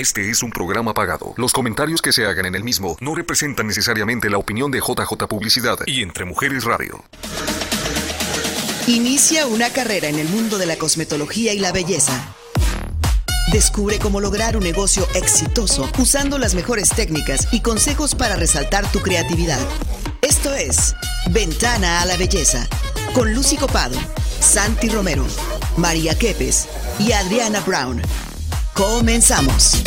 Este es un programa pagado. Los comentarios que se hagan en el mismo no representan necesariamente la opinión de JJ Publicidad y Entre Mujeres Radio. Inicia una carrera en el mundo de la cosmetología y la belleza. Descubre cómo lograr un negocio exitoso usando las mejores técnicas y consejos para resaltar tu creatividad. Esto es Ventana a la Belleza con Lucy Copado, Santi Romero, María Quepes y Adriana Brown. Comenzamos.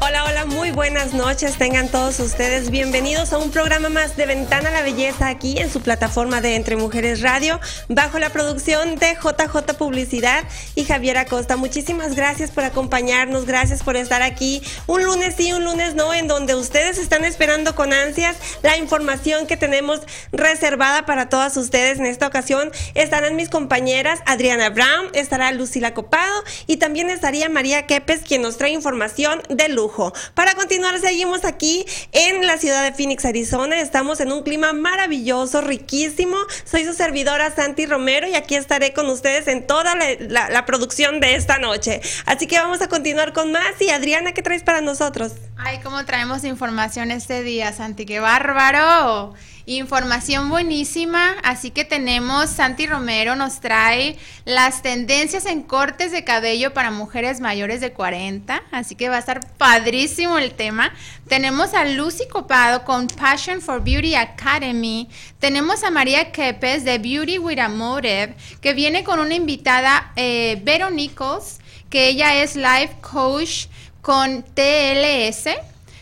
Hola, hola, muy buenas noches. Tengan todos ustedes bienvenidos a un programa más de Ventana a la Belleza aquí en su plataforma de Entre Mujeres Radio, bajo la producción de JJ Publicidad y Javier Acosta. Muchísimas gracias por acompañarnos, gracias por estar aquí un lunes sí, un lunes no, en donde ustedes están esperando con ansias la información que tenemos reservada para todas ustedes. En esta ocasión estarán mis compañeras Adriana Brown, estará Lucila Copado y también estaría María Quepes, quien nos trae información de lujo. Para continuar, seguimos aquí en la ciudad de Phoenix, Arizona. Estamos en un clima maravilloso, riquísimo. Soy su servidora Santi Romero y aquí estaré con ustedes en toda la, producción de esta noche. Así que vamos a continuar con más. Y Adriana, ¿qué traes para nosotros? Ay, cómo traemos información este día, Santi. ¡Qué bárbaro! Información buenísima, así que tenemos, Santi Romero nos trae las tendencias en cortes de cabello para mujeres mayores de 40, así que va a estar padrísimo el tema. Tenemos a Lucy Copado con Passion for Beauty Academy, tenemos a María Kepes de Beauty with a Motive, que viene con una invitada, eh, Vero Nichols, que ella es life coach con TLS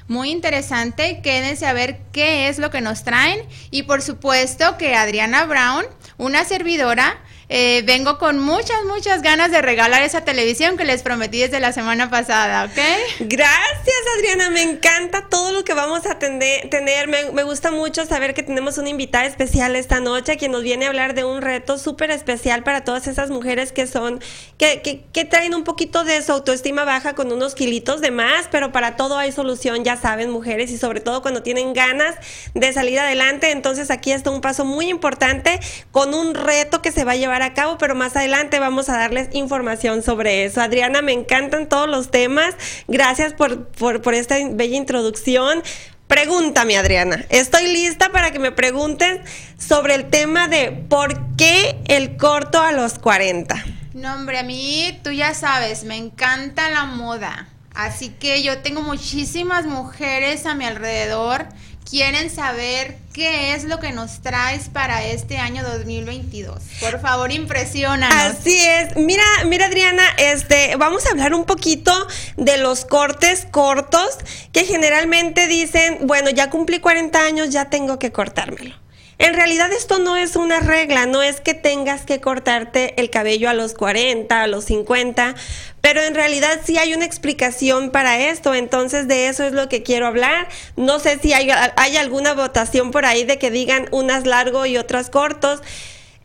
muy interesante. Quédense a ver qué es lo que nos traen. Y por supuesto que Adriana Brown, una servidora, eh, vengo con muchas, muchas ganas de regalar esa televisión que les prometí desde la semana pasada, ¿ok? Gracias, Adriana. Me encanta todo lo que vamos a tener. Me, gusta mucho saber que tenemos una invitada especial esta noche, quien nos viene a hablar de un reto súper especial para todas esas mujeres que son, que, que, traen un poquito de su autoestima baja con unos kilitos de más, pero para todo hay solución, ya saben, mujeres, y sobre todo cuando tienen ganas de salir adelante. Entonces aquí está un paso muy importante con un reto que se va a llevar a cabo, pero más adelante vamos a darles información sobre eso. Adriana, me encantan todos los temas. Gracias por, por, esta bella introducción. Pregúntame, Adriana. Estoy lista para que me pregunten sobre el tema de por qué el corto a los 40. No, hombre, a mí tú ya sabes, me encanta la moda. Así que yo tengo muchísimas mujeres a mi alrededor quieren saber qué es lo que nos traes para este año 2022. Por favor, impresionanos. Así es. Mira, mira Adriana, este, vamos a hablar un poquito de los cortes cortos que generalmente dicen, bueno, ya cumplí 40 años, ya tengo que cortármelo. En realidad esto no es una regla, no es que tengas que cortarte el cabello a los 40, a los 50, pero en realidad sí hay una explicación para esto, entonces de eso es lo que quiero hablar. No sé si hay, alguna votación por ahí de que digan unas largo y otras cortos.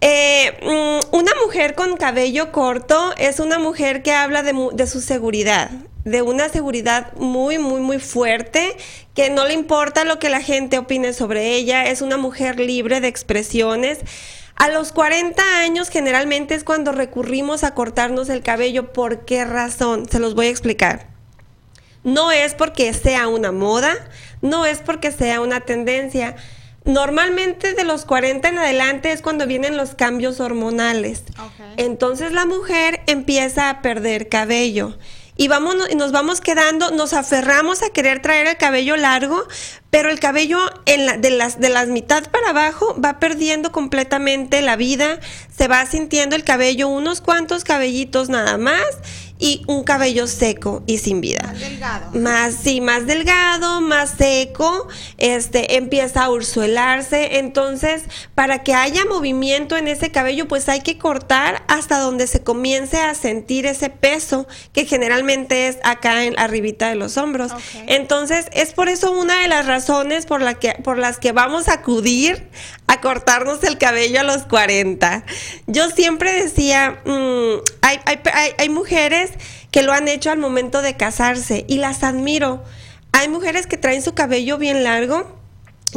Eh, mm, una mujer con cabello corto es una mujer que habla de, de su seguridad de una seguridad muy, muy, muy fuerte, que no le importa lo que la gente opine sobre ella, es una mujer libre de expresiones. A los 40 años generalmente es cuando recurrimos a cortarnos el cabello. ¿Por qué razón? Se los voy a explicar. No es porque sea una moda, no es porque sea una tendencia. Normalmente de los 40 en adelante es cuando vienen los cambios hormonales. Entonces la mujer empieza a perder cabello y, vamos, nos vamos quedando, nos aferramos a querer traer el cabello largo, pero el cabello la, de, las, de las mitad para abajo va perdiendo completamente la vida, se va sintiendo el cabello unos cuantos cabellitos nada más y un cabello seco y sin vida. Más delgado. Más, sí, más delgado, más seco, este, empieza a ursuelarse. Entonces, para que haya movimiento en ese cabello, pues hay que cortar hasta donde se comience a sentir ese peso, que generalmente es acá en arribita de los hombros. Entonces, es por eso una de las razones por, la que, por las que vamos a acudir a cortarnos el cabello a los 40. Yo siempre decía, mm, hay, hay, mujeres que lo han hecho al momento de casarse y las admiro. Hay mujeres que traen su cabello bien largo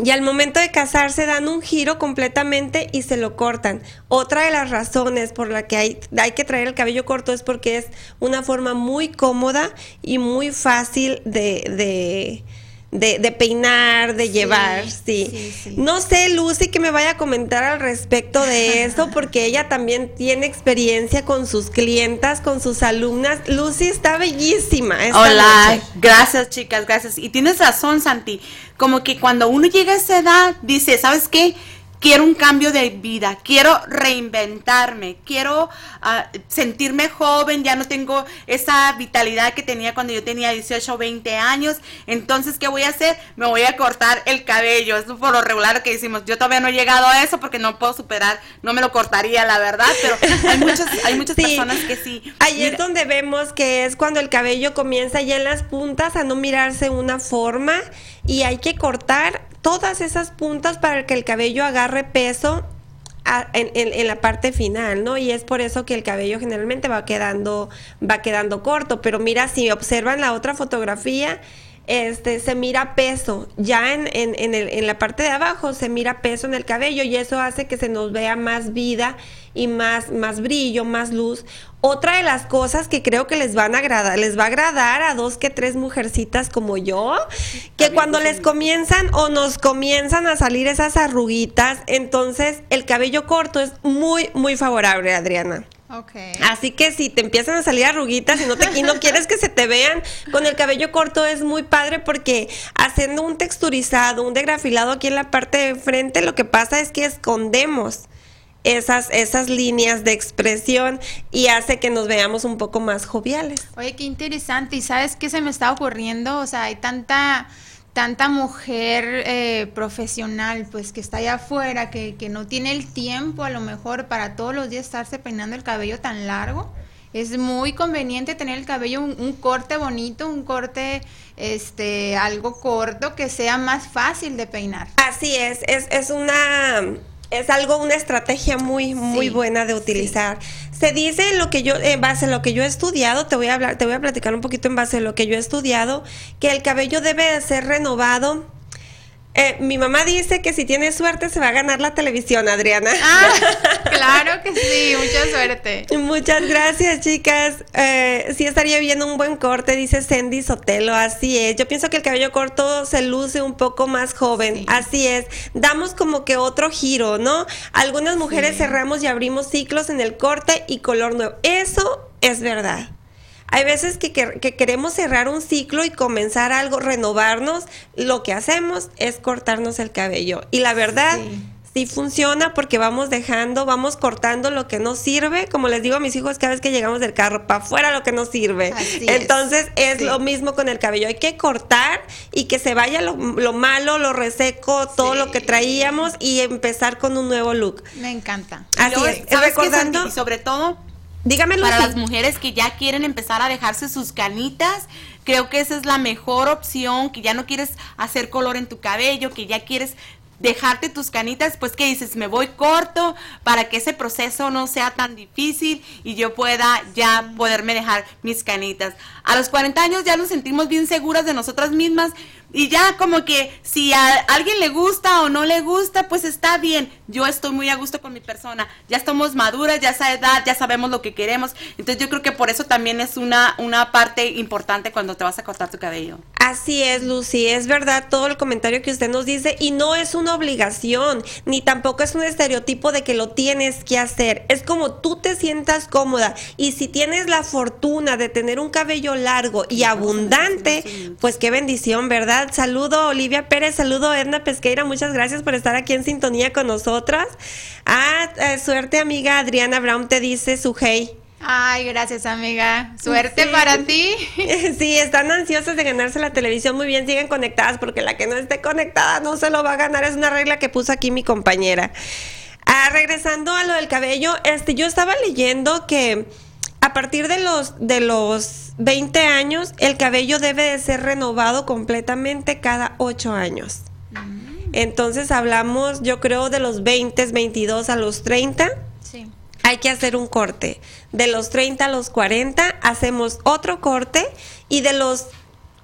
y al momento de casarse dan un giro completamente y se lo cortan. Otra de las razones por la que hay, hay que traer el cabello corto es porque es una forma muy cómoda y muy fácil de, de de, peinar, de llevar, sí. No sé, Lucy, que me vaya a comentar al respecto de eso, porque ella también tiene experiencia con sus clientas, con sus alumnas. Lucy está bellísima. Hola, gracias chicas, gracias. Y tienes razón, Santi, como que cuando uno llega a esa edad, dice, ¿sabes qué? Quiero un cambio de vida, quiero reinventarme, quiero ah, sentirme joven, ya no tengo esa vitalidad que tenía cuando yo tenía 18 o 20 años, entonces, ¿qué voy a hacer? Me voy a cortar el cabello, es por lo regular que decimos, yo todavía no he llegado a eso porque no puedo superar, no me lo cortaría, la verdad, pero hay muchas, hay muchas personas que sí. Ahí es donde vemos que es cuando el cabello comienza ya en las puntas a no mirarse una forma y hay que cortar todas esas puntas para que el cabello agarre peso en, la parte final, ¿no? Y es por eso que el cabello generalmente va quedando, va quedando corto. Pero mira, si observan la otra fotografía, este, se mira peso. Ya en, en, la parte de abajo se mira peso en el cabello y eso hace que se nos vea más vida y más, más brillo, más luz. Otra de las cosas que creo que les van a agradar, les va a agradar a dos que tres mujercitas como yo, que cuando les comienzan o nos comienzan a salir esas arruguitas, entonces el cabello corto es muy, muy favorable, Adriana. Okay. Así que si te empiezan a salir arruguitas y no, te, y no quieres que se te vean con el cabello corto es muy padre porque haciendo un texturizado, un degrafilado aquí en la parte de frente, lo que pasa es que escondemos esas, esas líneas de expresión y hace que nos veamos un poco más joviales. Oye, qué interesante. ¿Y sabes qué se me está ocurriendo? O sea, hay tanta tanta mujer eh, profesional, pues que está allá afuera, que, que, no tiene el tiempo a lo mejor para todos los días estarse peinando el cabello tan largo. Es muy conveniente tener el cabello un, un, corte bonito, un corte este algo corto que sea más fácil de peinar. Así es, es, es una es algo, una estrategia muy, muy buena de utilizar. Se dice lo que yo, en base a lo que yo he estudiado, te voy a hablar, te voy a platicar un poquito en base a lo que yo he estudiado, que el cabello debe ser renovado eh, mi mamá dice que si tiene suerte se va a ganar la televisión, Adriana. Ah, claro que sí, mucha suerte. Muchas gracias, chicas. Eh, sí estaría viendo un buen corte, dice Sandy Sotelo, así es. Yo pienso que el cabello corto se luce un poco más joven, así es. Damos como que otro giro, ¿no? Algunas mujeres cerramos y abrimos ciclos en el corte y color nuevo. Eso es verdad. Hay veces que, queremos cerrar un ciclo y comenzar algo, renovarnos. Lo que hacemos es cortarnos el cabello. Y la verdad, sí. funciona porque vamos dejando, vamos cortando lo que no sirve. Como les digo a mis hijos cada vez que llegamos del carro, para afuera lo que no sirve. Entonces es, lo mismo con el cabello. Hay que cortar y que se vaya lo, malo, lo reseco, todo lo que traíamos y empezar con un nuevo look. Me encanta. Así es. Recordando, y sobre todo Dígamelo. Para las mujeres que ya quieren empezar a dejarse sus canitas, creo que esa es la mejor opción, que ya no quieres hacer color en tu cabello, que ya quieres dejarte tus canitas, pues que dices, me voy corto para que ese proceso no sea tan difícil y yo pueda ya poderme dejar mis canitas. A los 40 años ya nos sentimos bien seguras de nosotras mismas y ya como que si a alguien le gusta o no le gusta, pues está bien. Yo estoy muy a gusto con mi persona. Ya estamos maduras, ya esa edad, ya sabemos lo que queremos. Entonces yo creo que por eso también es una, una parte importante cuando te vas a cortar tu cabello. Así es, Lucy. Es verdad todo el comentario que usted nos dice y no es una obligación, ni tampoco es un estereotipo de que lo tienes que hacer. Es como tú te sientas cómoda y si tienes la fortuna de tener un cabello largo y abundante, pues qué bendición, ¿verdad? Saludo Olivia Pérez, saludo Edna Pesqueira, muchas gracias por estar aquí en sintonía con nosotras. Ah, eh, suerte amiga Adriana Brown te dice su hey. Ay, gracias amiga. Suerte para ti. Sí, están ansiosas de ganarse la televisión. Muy bien, siguen conectadas porque la que no esté conectada no se lo va a ganar. Es una regla que puso aquí mi compañera. Ah, regresando a lo del cabello, este, yo estaba leyendo que a partir de los, de los 20 años, el cabello debe de ser renovado completamente cada 8 años. Mm. Entonces hablamos, yo creo, de los 20, 22 a los 30. Sí. Hay que hacer un corte. De los 30 a los 40 hacemos otro corte y de los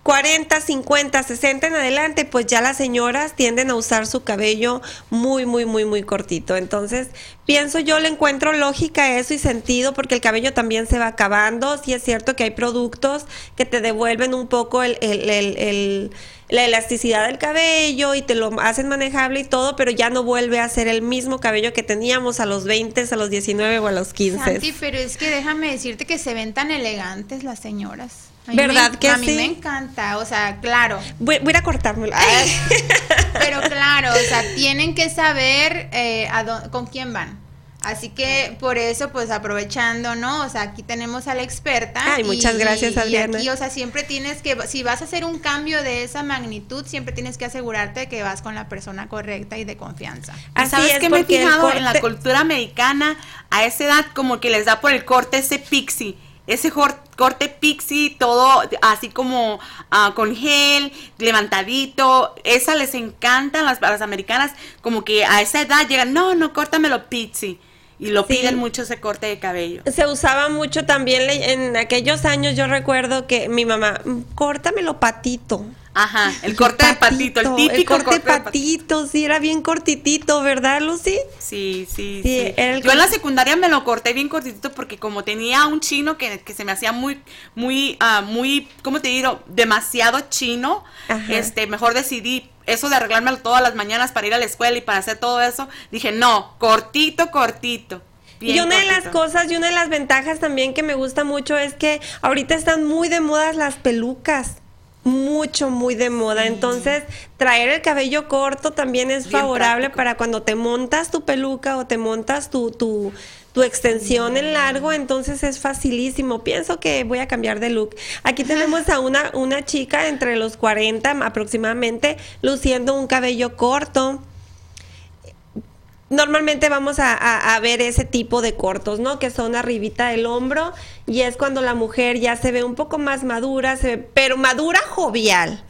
40, 50, 60 en adelante, pues ya las señoras tienden a usar su cabello muy, muy, muy, muy cortito. Entonces, pienso yo le encuentro lógica eso y sentido porque el cabello también se va acabando. Sí es cierto que hay productos que te devuelven un poco el, el, el, la elasticidad del cabello y te lo hacen manejable y todo, pero ya no vuelve a ser el mismo cabello que teníamos a los 20, a los 19 o a los 15. Santi, pero es que déjame decirte que se ven tan elegantes las señoras. ¿Verdad que a sí? A mí me encanta, o sea, claro. Voy, voy a a cortármelo. Pero claro, o sea, tienen que saber eh, con quién van. Así que por eso, pues aprovechando, ¿no? O sea, aquí tenemos a la experta. Ay, muchas gracias, Adriana. Y aquí, o sea, siempre tienes que, si vas a hacer un cambio de esa magnitud, siempre tienes que asegurarte que vas con la persona correcta y de confianza. Así ¿Sabes es que me he fijado en la cultura americana? A esa edad como que les da por el corte ese pixie ese corte pixie, todo así como ah, con gel, levantadito, esa les encanta las, las americanas, como que a esa edad llegan, no, no, córtamelo pixie. Y lo piden mucho ese corte de cabello. Se usaba mucho también en aquellos años, yo recuerdo que mi mamá, mm, córtamelo patito. Ajá, el corte de patito, el típico corte, de patito, sí, era bien cortitito, ¿verdad, Lucy? Sí, sí, sí. Yo en la secundaria me lo corté bien cortitito porque como tenía un chino que, que se me hacía muy, muy, uh, muy, ¿cómo te digo? Demasiado chino, este, mejor decidí eso de arreglármelo todas las mañanas para ir a la escuela y para hacer todo eso, dije, no, cortito, cortito. y una de las cosas y una de las ventajas también que me gusta mucho es que ahorita están muy de moda las pelucas mucho, muy de moda. Entonces, traer el cabello corto también es favorable para cuando te montas tu peluca o te montas tu, tu, tu extensión en largo, entonces es facilísimo. Pienso que voy a cambiar de look. Aquí tenemos a una, una chica entre los 40 aproximadamente, luciendo un cabello corto normalmente vamos a, ver ese tipo de cortos, ¿no? Que son arribita del hombro y es cuando la mujer ya se ve un poco más madura, se pero madura jovial.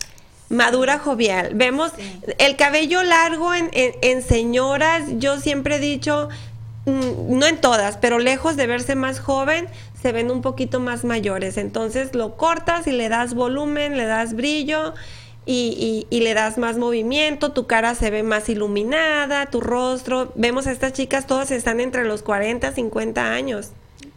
Madura jovial. Vemos el cabello largo en, en, señoras, yo siempre he dicho, no en todas, pero lejos de verse más joven, se ven un poquito más mayores. Entonces lo cortas y le das volumen, le das brillo y, y, le das más movimiento, tu cara se ve más iluminada, tu rostro. Vemos a estas chicas, todas están entre los 40, 50 años.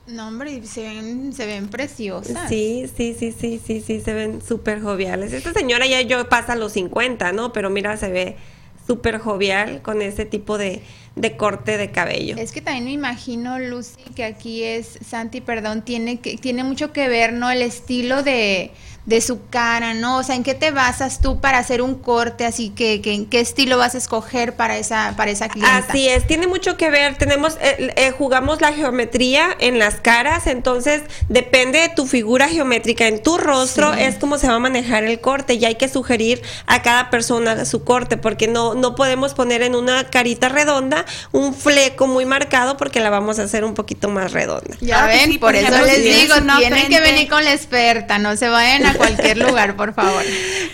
No, hombre, se ven, se ven preciosas. Sí, sí, sí, sí, sí, sí, se ven súper joviales. Esta señora ya yo pasa los 50, ¿no? Pero mira, se ve súper jovial con ese tipo de, de corte de cabello. Es que también me imagino, Lucy, que aquí es, Santi, perdón, tiene, que, tiene mucho que ver, ¿no? El estilo de de su cara, ¿no? O sea, ¿en qué te basas tú para hacer un corte? Así que, ¿en qué estilo vas a escoger para esa, para esa clienta? Así es, tiene mucho que ver. Tenemos, eh, eh, jugamos la geometría en las caras, entonces depende de tu figura geométrica en tu rostro, es como se va a manejar el corte y hay que sugerir a cada persona su corte, porque no, no podemos poner en una carita redonda un fleco muy marcado porque la vamos a hacer un poquito más redonda. Ya ven, por, eso les digo, tienen que venir con la experta, no se vayan a cualquier lugar, por favor.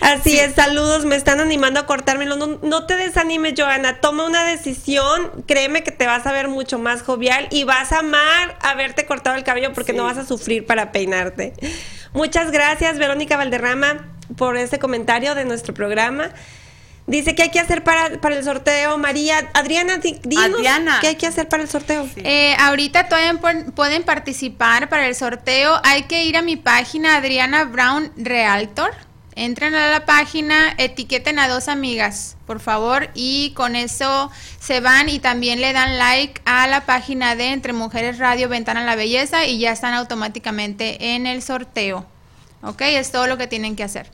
Así es, saludos, me están animando a cortármelo. No, no te desanimes, Joana, toma una decisión, créeme que te vas a ver mucho más jovial y vas a amar haberte cortado el cabello porque no vas a sufrir para peinarte. Muchas gracias, Verónica Valderrama, por este comentario de nuestro programa. Dice que hay que hacer para, para el sorteo. María, Adriana, dinos qué hay que hacer para el sorteo. Eh, ahorita todavía pueden participar para el sorteo. Hay que ir a mi página Adriana Brown Realtor. Entren a la página, etiqueten a dos amigas, por favor, y con eso se van y también le dan like a la página de Entre Mujeres Radio Ventana la Belleza y ya están automáticamente en el sorteo. ¿Ok? Es todo lo que tienen que hacer.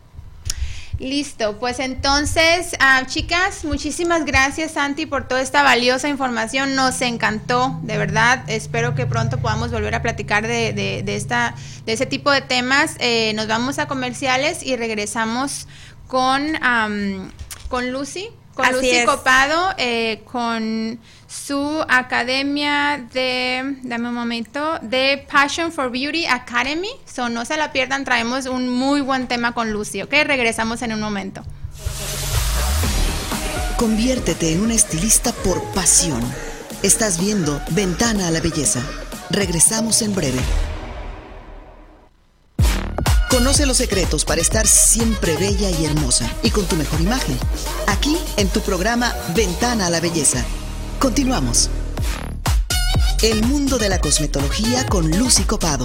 Listo, pues entonces, ah, chicas, muchísimas gracias Santi por toda esta valiosa información, nos encantó, de verdad, espero que pronto podamos volver a platicar de, de, esta, de ese tipo de temas. Eh, nos vamos a comerciales y regresamos con, con Lucy, con Lucy Copado, eh, con su academia de, dame un momento, de Passion for Beauty Academy. So, no se la pierdan, traemos un muy buen tema con Lucy, ¿ok? Regresamos en un momento. Conviértete en una estilista por pasión. Estás viendo Ventana a la Belleza. Regresamos en breve. Conoce los secretos para estar siempre bella y hermosa y con tu mejor imagen. Aquí en tu programa Ventana a la Belleza. Continuamos. El mundo de la cosmetología con Lucy Copado.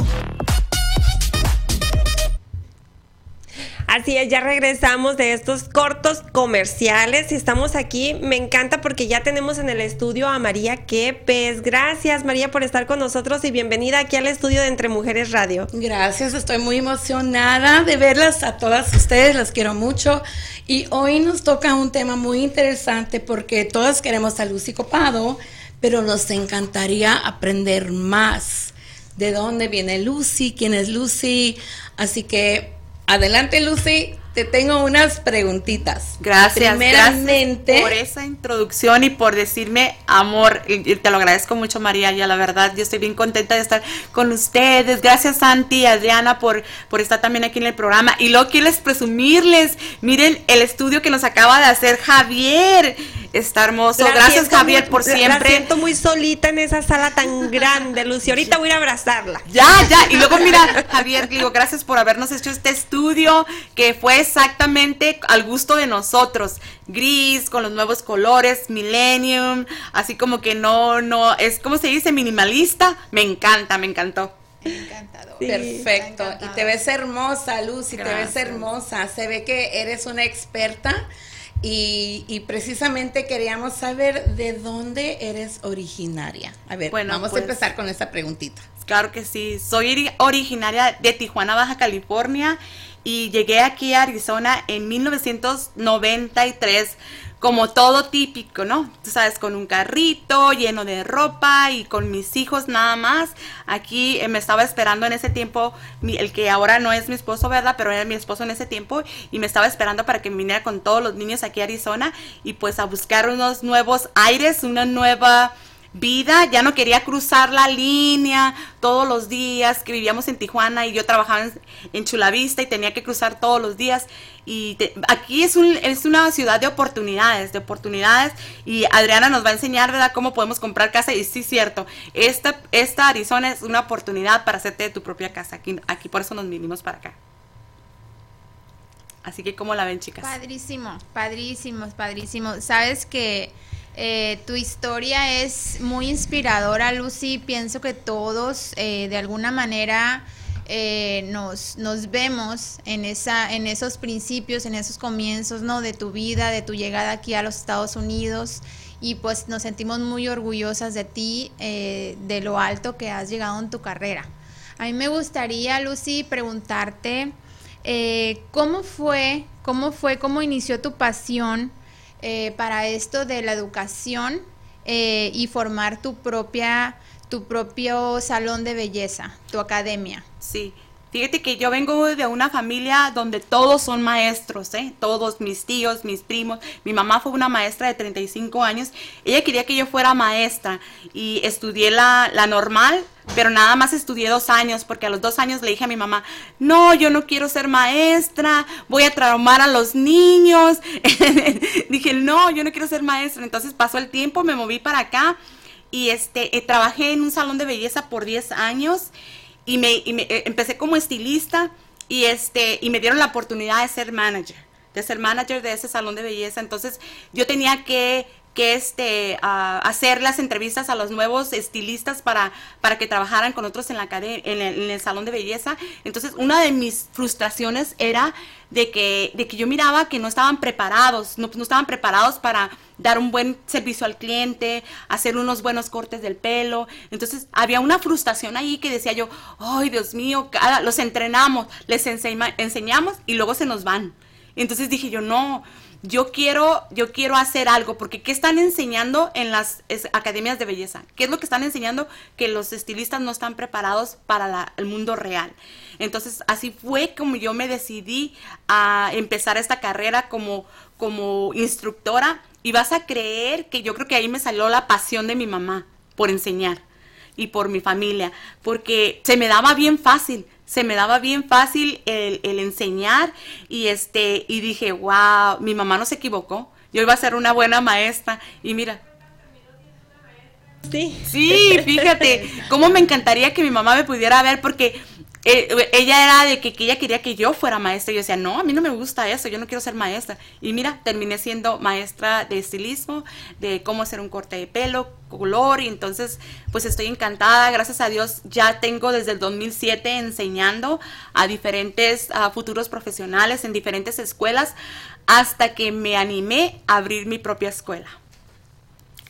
Así es, ya regresamos de estos cortos comerciales y estamos aquí. Me encanta porque ya tenemos en el estudio a María Quepes. Gracias María por estar con nosotros y bienvenida aquí al estudio de Entre Mujeres Radio. Gracias, estoy muy emocionada de verlas a todas ustedes, las quiero mucho. Y hoy nos toca un tema muy interesante porque todas queremos a Lucy Copado, pero nos encantaría aprender más de dónde viene Lucy, quién es Lucy. Así que Adelante, Lucy. Te tengo unas preguntitas. Gracias, Primeramente, por esa introducción y por decirme amor. Y te lo agradezco mucho, María. Ya la verdad, yo estoy bien contenta de estar con ustedes. Gracias, Santi y Adriana, por, por estar también aquí en el programa. Y luego quiero presumirles, miren el estudio que nos acaba de hacer Javier. Está hermoso. Gracias, Javier, por siempre. Me siento muy solita en esa sala tan grande, Lucy. Ahorita voy a abrazarla. Ya, ya. Y luego, mira, Javier, digo, gracias por habernos hecho este estudio que fue exactamente al gusto de nosotros. Gris, con los nuevos colores, Millennium, así como que no, no, es como se dice, minimalista. Me encanta, me encantó. Encantador. Perfecto. Y te ves hermosa, Lucy, te ves hermosa. Se ve que eres una experta y, precisamente queríamos saber de dónde eres originaria. A ver, bueno, vamos a pues, empezar con esta preguntita. Claro que sí. Soy originaria de Tijuana, Baja California, y llegué aquí a Arizona en 1993 como todo típico, ¿no? Tú sabes, con un carrito lleno de ropa y con mis hijos nada más. Aquí eh, me estaba esperando en ese tiempo, el que ahora no es mi esposo, ¿verdad? Pero era mi esposo en ese tiempo y me estaba esperando para que viniera con todos los niños aquí a Arizona y pues a buscar unos nuevos aires, una nueva vida, ya no quería cruzar la línea todos los días, que vivíamos en Tijuana y yo trabajaba en, Chulavista y tenía que cruzar todos los días. Y aquí es, un, es una ciudad de oportunidades, de oportunidades. Y Adriana nos va a enseñar, ¿verdad?, cómo podemos comprar casa. Y sí, cierto, esta, esta Arizona es una oportunidad para hacerte de tu propia casa. Aquí, aquí por eso nos vinimos para acá. Así que, ¿cómo la ven, chicas? Padrísimo, padrísimo, padrísimo. Sabes que eh, tu historia es muy inspiradora, Lucy. Pienso que todos, eh, de alguna manera, eh, nos, nos vemos en, esa, en esos principios, en esos comienzos ¿no? de tu vida, de tu llegada aquí a los Estados Unidos. Y pues nos sentimos muy orgullosas de ti, de lo alto que has llegado en tu carrera. A mí me gustaría, Lucy, preguntarte cómo fue, cómo fue, cómo inició tu pasión eh, para esto de la educación eh, y formar tu propia tu propio salón de belleza, tu academia. Sí, Fíjate que yo vengo de una familia donde todos son maestros, ¿eh? Todos, mis tíos, mis primos. Mi mamá fue una maestra de 35 años. Ella quería que yo fuera maestra y estudié la, la normal, pero nada más estudié dos años porque a los dos años le dije a mi mamá, no, yo no quiero ser maestra, voy a traumar a los niños. dije, no, yo no quiero ser maestra. Entonces pasó el tiempo, me moví para acá y este, eh, trabajé en un salón de belleza por 10 años y me, y me eh, empecé como estilista y este y me dieron la oportunidad de ser manager de ser manager de ese salón de belleza. Entonces yo tenía que que este, hacer las entrevistas a los nuevos estilistas para, para que trabajaran con otros en, la el, en el salón de belleza. Entonces, una de mis frustraciones era de que, de que yo miraba que no estaban preparados, no, no, estaban preparados para dar un buen servicio al cliente, hacer unos buenos cortes del pelo. Entonces había una frustración ahí que decía yo, ay Dios mío, los entrenamos, les enseñamos y luego se nos van. Entonces dije yo, no, yo quiero, yo quiero hacer algo, porque ¿qué están enseñando en las academias de belleza? ¿Qué es lo que están enseñando? Que los estilistas no están preparados para el mundo real. Entonces, así fue como yo me decidí a empezar esta carrera como, como instructora y vas a creer que yo creo que ahí me salió la pasión de mi mamá por enseñar y por mi familia, porque se me daba bien fácil se me daba bien fácil el, enseñar y este y dije, wow, mi mamá no se equivocó, yo iba a ser una buena maestra y mira. Sí. Sí, fíjate, cómo me encantaría que mi mamá me pudiera ver porque eh, ella era de que, ella quería que yo fuera maestra. Y yo decía, no, a mí no me gusta eso, yo no quiero ser maestra. Y mira, terminé siendo maestra de estilismo, de cómo hacer un corte de pelo, color. Y entonces, pues estoy encantada. Gracias a Dios, ya tengo desde el 2007 enseñando a diferentes futuros profesionales en diferentes escuelas hasta que me animé a abrir mi propia escuela.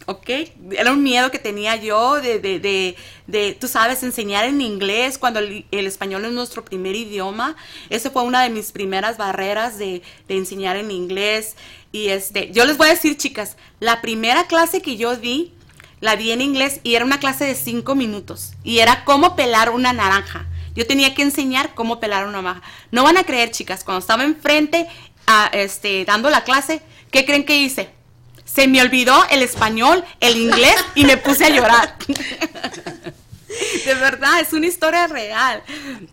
¿Ok? Era un miedo que tenía yo de, de, de, tú sabes, enseñar en inglés cuando el, español es nuestro primer idioma. Esa fue una de mis primeras barreras de, de, enseñar en inglés. Y este, yo les voy a decir, chicas, la primera clase que yo di, la di en inglés y era una clase de cinco minutos. Y era cómo pelar una naranja. Yo tenía que enseñar cómo pelar una naranja. No van a creer, chicas, cuando estaba enfrente, a, este, dando la clase, ¿qué creen que hice? Se me olvidó el español, el inglés y me puse a llorar. De verdad, es una historia real.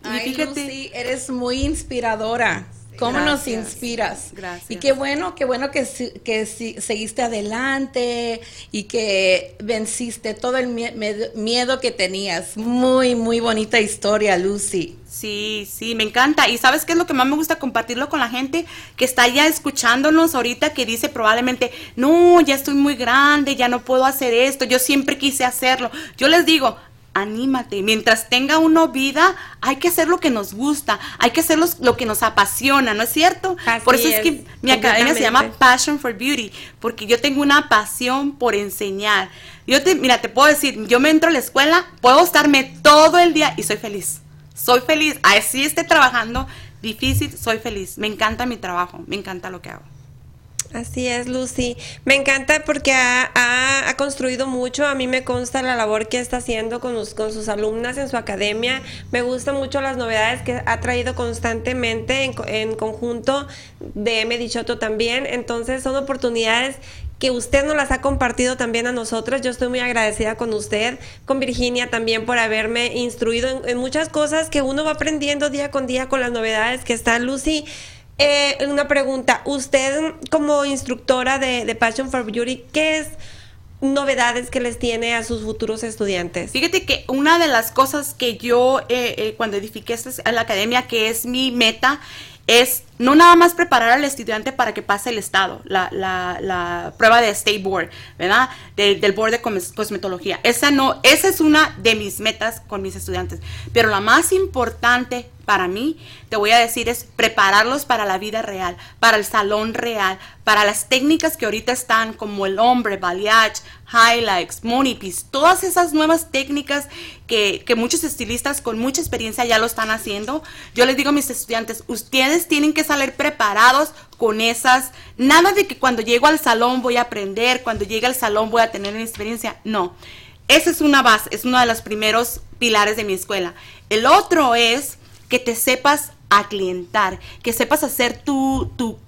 Ay, Lucy, eres muy inspiradora. ¿Cómo nos inspiras? Gracias. Y qué bueno, qué bueno que, que seguiste adelante y que venciste todo el miedo que tenías. Muy, muy bonita historia, Lucy. Sí, sí, me encanta. Y sabes qué es lo que más me gusta compartirlo con la gente que está ya escuchándonos ahorita, que dice probablemente, no, ya estoy muy grande, ya no puedo hacer esto, yo siempre quise hacerlo. Yo les digo, anímate. Mientras tenga uno vida, hay que hacer lo que nos gusta, hay que hacer lo que nos apasiona, ¿no es cierto? por eso es, que mi academia se llama Passion for Beauty, porque yo tengo una pasión por enseñar. Yo te, mira, te puedo decir, yo me entro a la escuela, puedo estarme todo el día y soy feliz. Soy feliz. Así esté trabajando difícil, soy feliz. Me encanta mi trabajo, me encanta lo que hago. Así es, Lucy. Me encanta porque ha, construido mucho. A mí me consta la labor que está haciendo con, sus alumnas en su academia. Me gustan mucho las novedades que ha traído constantemente en, en conjunto de Medichoto también. Entonces son oportunidades que usted nos las ha compartido también a nosotros. Yo estoy muy agradecida con usted, con Virginia también por haberme instruido en muchas cosas que uno va aprendiendo día con día con las novedades que está Lucy. Eh, una pregunta, usted como instructora de, Passion for Beauty, ¿qué es novedades que les tiene a sus futuros estudiantes? Fíjate que una de las cosas que yo eh, eh, cuando edifiqué esta, la academia, que es mi meta, es no nada más preparar al estudiante para que pase el estado, la, la, prueba de State Board, ¿verdad? del Board de Cosmetología. Esa no, esa es una de mis metas con mis estudiantes. Pero la más importante para mí, te voy a decir, es prepararlos para la vida real, para el salón real, para las técnicas que ahorita están, como el hombre, balayage, highlights, monipis, todas esas nuevas técnicas que, que muchos estilistas con mucha experiencia ya lo están haciendo. Yo les digo a mis estudiantes, ustedes tienen que salir preparados con esas, nada de que cuando llego al salón voy a aprender, cuando llegue al salón voy a tener una experiencia, no. Esa es una base, es uno de los primeros pilares de mi escuela. El otro es que te sepas aclientar, que sepas hacer tu, tu,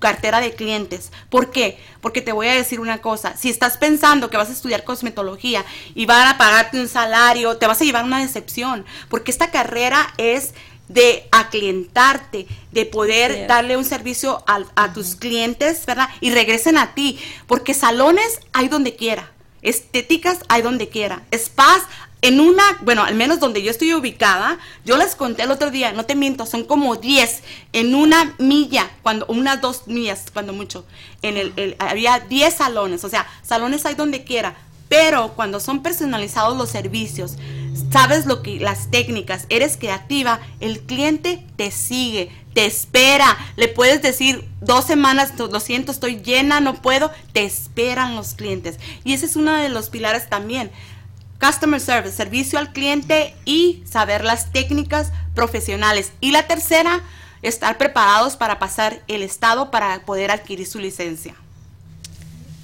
cartera de clientes. ¿Por qué? Porque te voy a decir una cosa, si estás pensando que vas a estudiar cosmetología y van a pagarte un salario, te vas a llevar una decepción, porque esta carrera es de aclientarte, de poder darle un servicio a, a tus clientes, ¿verdad? Y regresen a ti, porque salones hay donde quiera. Estéticas hay donde quiera. Spas en una, bueno, al menos donde yo estoy ubicada, yo les conté el otro día, no te miento, son como 10 en una milla, cuando unas dos millas, cuando mucho. En el, había 10 salones, o sea, salones hay donde quiera, pero cuando son personalizados los servicios, sabes lo que las técnicas, eres creativa, el cliente te sigue, te espera, le puedes decir dos semanas, lo siento, estoy llena, no puedo, te esperan los clientes. Y ese es uno de los pilares también Customer Service, servicio al cliente y saber las técnicas profesionales. Y la tercera, estar preparados para pasar el estado para poder adquirir su licencia.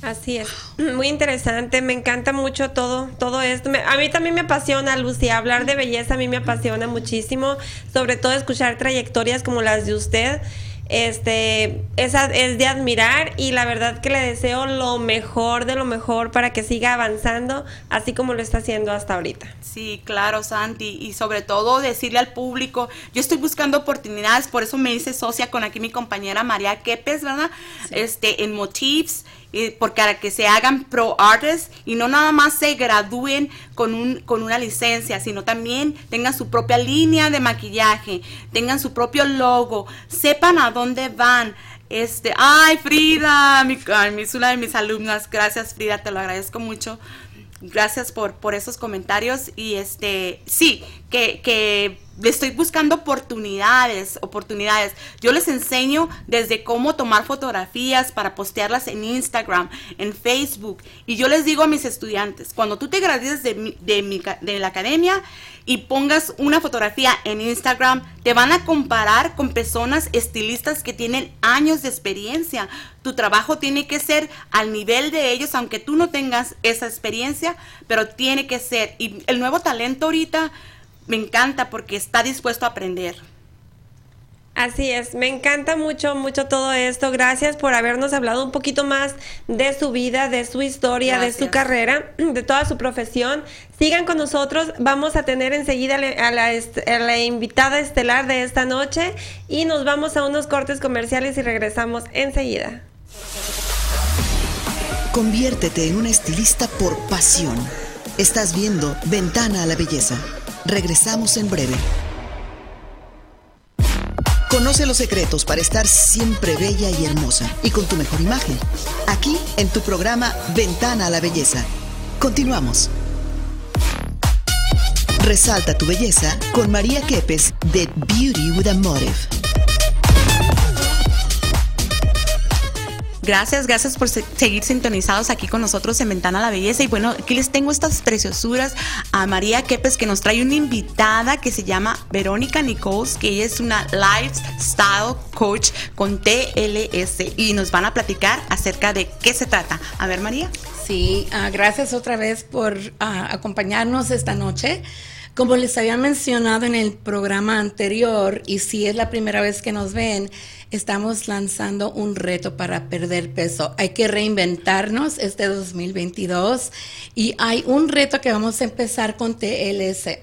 Así es, muy interesante, me encanta mucho todo, todo esto. a mí también me apasiona, Lucy, hablar de belleza a mí me apasiona muchísimo, sobre todo escuchar trayectorias como las de usted este esa es de admirar y la verdad que le deseo lo mejor de lo mejor para que siga avanzando así como lo está haciendo hasta ahorita. Sí, claro, Santi, y sobre todo decirle al público, yo estoy buscando oportunidades, por eso me hice socia con aquí mi compañera María Quepes, ¿verdad? Este en Motifs para que se hagan pro artists y no nada más se gradúen con, un, con una licencia, sino también tengan su propia línea de maquillaje, tengan su propio logo, sepan a dónde van. Este, ay, Frida, mi, es una de mis alumnas. Gracias, Frida, te lo agradezco mucho. Gracias por, por esos comentarios. Y este, sí, que, que estoy buscando oportunidades, oportunidades. Yo les enseño desde cómo tomar fotografías para postearlas en Instagram, en Facebook. Y yo les digo a mis estudiantes, cuando tú te gradúes de, de, de la academia y pongas una fotografía en Instagram, te van a comparar con personas estilistas que tienen años de experiencia. Tu trabajo tiene que ser al nivel de ellos, aunque tú no tengas esa experiencia, pero tiene que ser. Y el nuevo talento ahorita me encanta porque está dispuesto a aprender. Así es, me encanta mucho, mucho todo esto. Gracias por habernos hablado un poquito más de su vida, de su historia, de su carrera, de toda su profesión. Sigan con nosotros, vamos a tener enseguida a la, a la invitada estelar de esta noche y nos vamos a unos cortes comerciales y regresamos enseguida. Conviértete en una estilista por pasión. Estás viendo Ventana a la Belleza. Regresamos en breve. Conoce los secretos para estar siempre bella y hermosa y con tu mejor imagen. Aquí en tu programa Ventana a la Belleza. Continuamos. Resalta tu belleza con María Quepes de Beauty with a Motive. Gracias, gracias por seguir sintonizados aquí con nosotros en Ventana la Belleza. Y bueno, aquí les tengo estas preciosuras a María Kepes que nos trae una invitada que se llama Verónica Nichols, que ella es una lifestyle coach con TLS y nos van a platicar acerca de qué se trata. A ver, María. Sí, ah, gracias otra vez por ah, acompañarnos esta noche. Como les había mencionado en el programa anterior, y si es la primera vez que nos ven, estamos lanzando un reto para perder peso. Hay que reinventarnos este 2022 y hay un reto que vamos a empezar con TLC.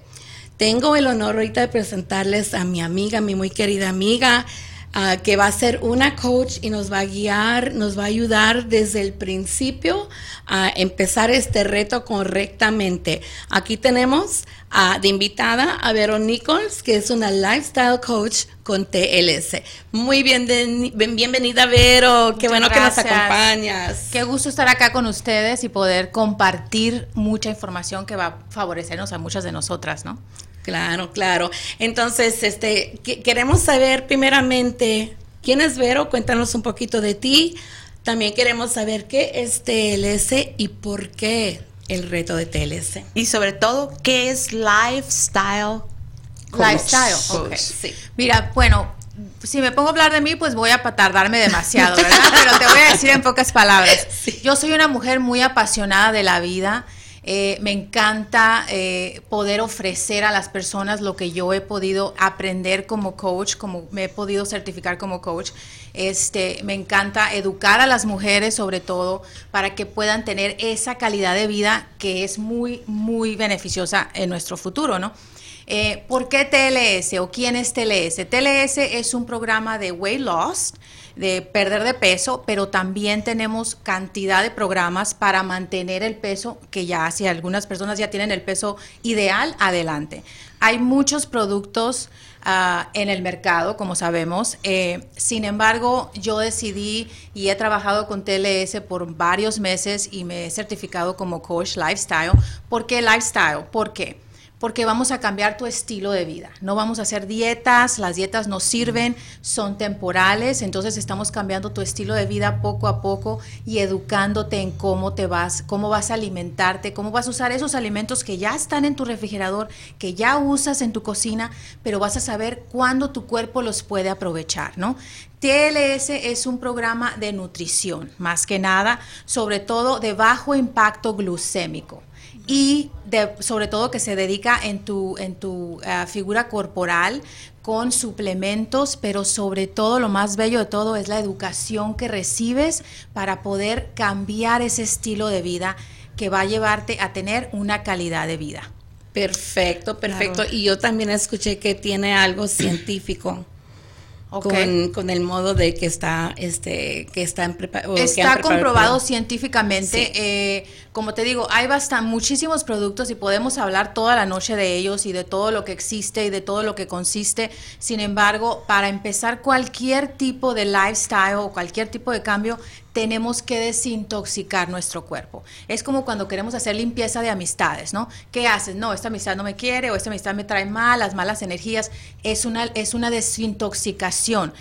Tengo el honor ahorita de presentarles a mi amiga, mi muy querida amiga, Ah, que va a ser una coach y nos va a guiar, nos va a ayudar desde el principio a empezar este reto correctamente. Aquí tenemos de invitada a Vero Nichols, que es una lifestyle coach con TLS. Muy bien, bienvenida Vero, qué bueno que nos acompañas. Qué gusto estar acá con ustedes y poder compartir mucha información que va a favorecernos a muchas de nosotras, ¿no? Claro, claro. Entonces, este, queremos saber primeramente quién es Vero, cuéntanos un poquito de ti. También queremos saber qué es TLS y por qué el reto de TLS. Y sobre todo, ¿qué es lifestyle? Lifestyle, ok. Sí. Mira, bueno, si me pongo a hablar de mí, pues voy a tardarme demasiado, ¿verdad? Pero te voy a decir en pocas palabras. Yo soy una mujer muy apasionada de la vida. Eh, me encanta eh, poder ofrecer a las personas lo que yo he podido aprender como coach, como me he podido certificar como coach. Este, me encanta educar a las mujeres sobre todo para que puedan tener esa calidad de vida que es muy, muy beneficiosa en nuestro futuro, ¿no? Eh, ¿Por qué TLS o quién es TLS? TLS es un programa de weight loss de perder de peso, pero también tenemos cantidad de programas para mantener el peso, que ya si algunas personas ya tienen el peso ideal, adelante. Hay muchos productos ah, en el mercado, como sabemos. Eh, sin embargo, yo decidí y he trabajado con TLS por varios meses y me he certificado como coach lifestyle. ¿Por qué lifestyle? ¿Por qué? Porque vamos a cambiar tu estilo de vida. No vamos a hacer dietas, las dietas no sirven, son temporales, entonces estamos cambiando tu estilo de vida poco a poco y educándote en cómo te vas, cómo vas a alimentarte, cómo vas a usar esos alimentos que ya están en tu refrigerador, que ya usas en tu cocina, pero vas a saber cuándo tu cuerpo los puede aprovechar, ¿no? TLS es un programa de nutrición, más que nada, sobre todo de bajo impacto glucémico y sobre todo que se dedica en tu, en tu eh, figura corporal con suplementos, pero sobre todo lo más bello de todo es la educación que recibes para poder cambiar ese estilo de vida que va a llevarte a tener una calidad de vida. Perfecto, perfecto. Y yo también escuché que tiene algo científico. Con, el modo de que está, este, que está en Está comprobado científicamente. Eh, como te digo, hay bastante, muchísimos productos y podemos hablar toda la noche de ellos y de todo lo que existe y de todo lo que consiste. Sin embargo, para empezar cualquier tipo de lifestyle o cualquier tipo de cambio, tenemos que desintoxicar nuestro cuerpo. Es como cuando queremos hacer limpieza de amistades, ¿no? ¿Qué haces? No, esta amistad no me quiere o esta amistad me trae mal, las malas energías. Es una, es una desintoxicación.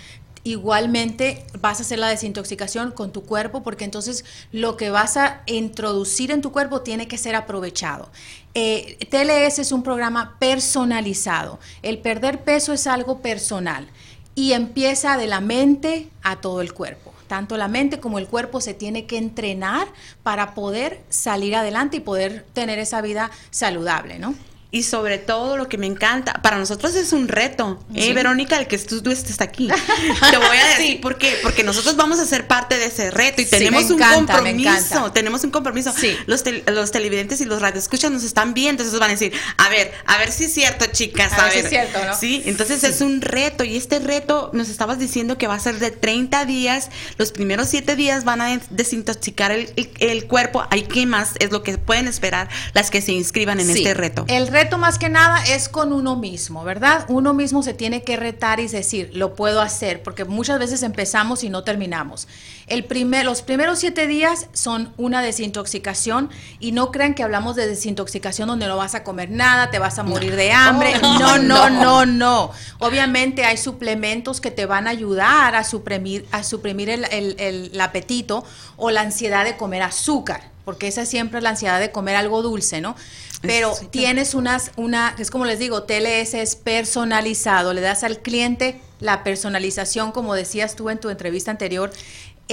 Igualmente vas a hacer la desintoxicación con tu cuerpo porque entonces lo que vas a introducir en tu cuerpo tiene que ser aprovechado. Eh, TLS es un programa personalizado. El perder peso es algo personal y empieza de la mente a todo el cuerpo tanto la mente como el cuerpo se tiene que entrenar para poder salir adelante y poder tener esa vida saludable, ¿no? Y sobre todo lo que me encanta, para nosotros es un reto, ¿eh, Verónica, el que tú, estés aquí. Te voy a decir por qué, porque nosotros vamos a ser parte de ese reto y tenemos un compromiso, tenemos un compromiso. Los, los televidentes y los radioescuchas nos están viendo, entonces van a decir, a ver, a ver si es cierto, chicas, a, ver, si es cierto, ¿no? Sí, entonces es un reto y este reto nos estabas diciendo que va a ser de 30 días, los primeros 7 días van a desintoxicar el, el, cuerpo, hay que más es lo que pueden esperar las que se inscriban en este reto. El reto reto más que nada es con uno mismo, ¿verdad? Uno mismo se tiene que retar y decir, lo puedo hacer, porque muchas veces empezamos y no terminamos. El primer, los primeros siete días son una desintoxicación y no crean que hablamos de desintoxicación donde no vas a comer nada, te vas a morir de hambre. No, no, no, no, Obviamente hay suplementos que te van a ayudar a suprimir, a suprimir el, el apetito o la ansiedad de comer azúcar, porque esa siempre es la ansiedad de comer algo dulce, ¿no? Pero tienes unas, una, es como les digo, TLS es personalizado, le das al cliente la personalización, como decías tú en tu entrevista anterior,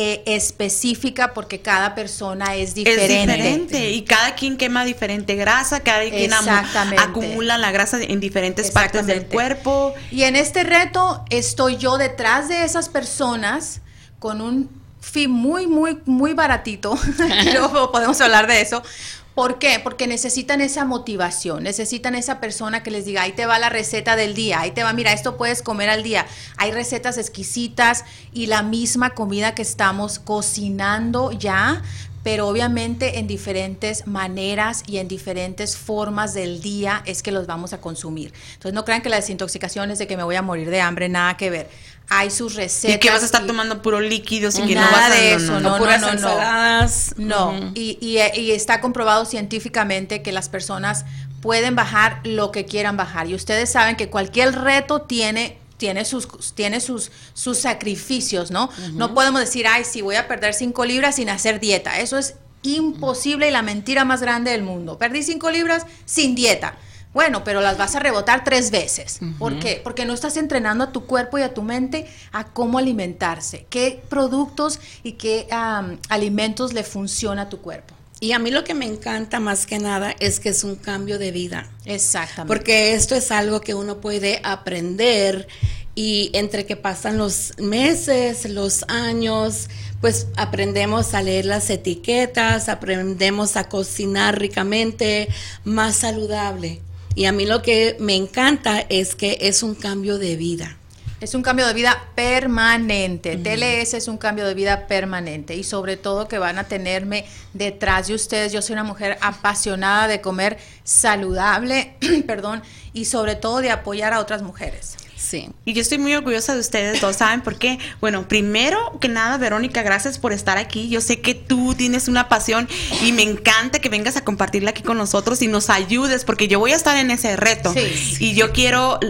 eh, específica porque cada persona es diferente. Es diferente. y cada quien quema diferente grasa, cada quien acumula la grasa en diferentes partes del cuerpo. Y en este reto estoy yo detrás de esas personas con un fee muy, muy, muy baratito, luego podemos hablar de eso, ¿Por qué? Porque necesitan esa motivación, necesitan esa persona que les diga, ahí te va la receta del día, ahí te va, mira, esto puedes comer al día. Hay recetas exquisitas y la misma comida que estamos cocinando ya, pero obviamente en diferentes maneras y en diferentes formas del día es que los vamos a consumir. Entonces no crean que la desintoxicación es de que me voy a morir de hambre, nada que ver hay sus recetas. Y que vas a estar tomando puro líquido, y que no vas a, de eso, no, no, puras no, ensaladas. No, y, y, está comprobado científicamente que las personas pueden bajar lo que quieran bajar. Y ustedes saben que cualquier reto tiene tiene sus, tiene sus, sus sacrificios, ¿no? No podemos decir, ay, sí, voy a perder cinco libras sin hacer dieta. Eso es imposible y la mentira más grande del mundo. Perdí cinco libras sin dieta. Bueno, pero las vas a rebotar tres veces. ¿Por qué? Porque no estás entrenando a tu cuerpo y a tu mente a cómo alimentarse, qué productos y qué alimentos le funciona a tu cuerpo. Y a mí lo que me encanta más que nada es que es un cambio de vida. Exactamente. Porque esto es algo que uno puede aprender y entre que pasan los meses, los años, pues aprendemos a leer las etiquetas, aprendemos a cocinar ricamente, más saludable. Y a mí lo que me encanta es que es un cambio de vida. Es un cambio de vida permanente. TLS es un cambio de vida permanente y sobre todo que van a tenerme detrás de ustedes. Yo soy una mujer apasionada de comer saludable, perdón, y sobre todo de apoyar a otras mujeres. Sí. Y yo estoy muy orgullosa de ustedes todos, ¿saben por qué? Bueno, primero que nada, Verónica, gracias por estar aquí. Yo sé que tú tienes una pasión y me encanta que vengas a compartirla aquí con nosotros y nos ayudes, porque yo voy a estar en ese reto. Sí. Y yo quiero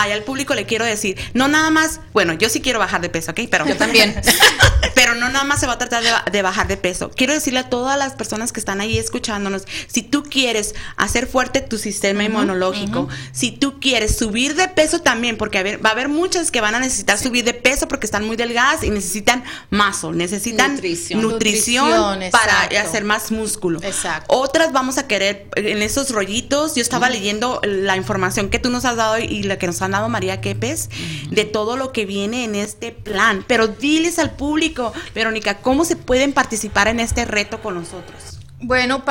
Ay, al público le quiero decir, no nada más, bueno, yo sí quiero bajar de peso, ¿ok? Pero yo también. pero no nada más se va a tratar de, bajar de peso. Quiero decirle a todas las personas que están ahí escuchándonos, si tú quieres hacer fuerte tu sistema inmunológico, si tú quieres subir de peso también, porque va a haber muchas que van a necesitar subir de peso porque están muy delgadas y necesitan mazo, necesitan nutrición, para hacer más músculo. Exacto. Otras vamos a querer en esos rollitos, yo estaba leyendo la información que tú nos has dado y la que nos han dado María Quepes de todo lo que viene en este plan. Pero diles al público, Verónica, ¿cómo se pueden participar en este reto con nosotros? Bueno,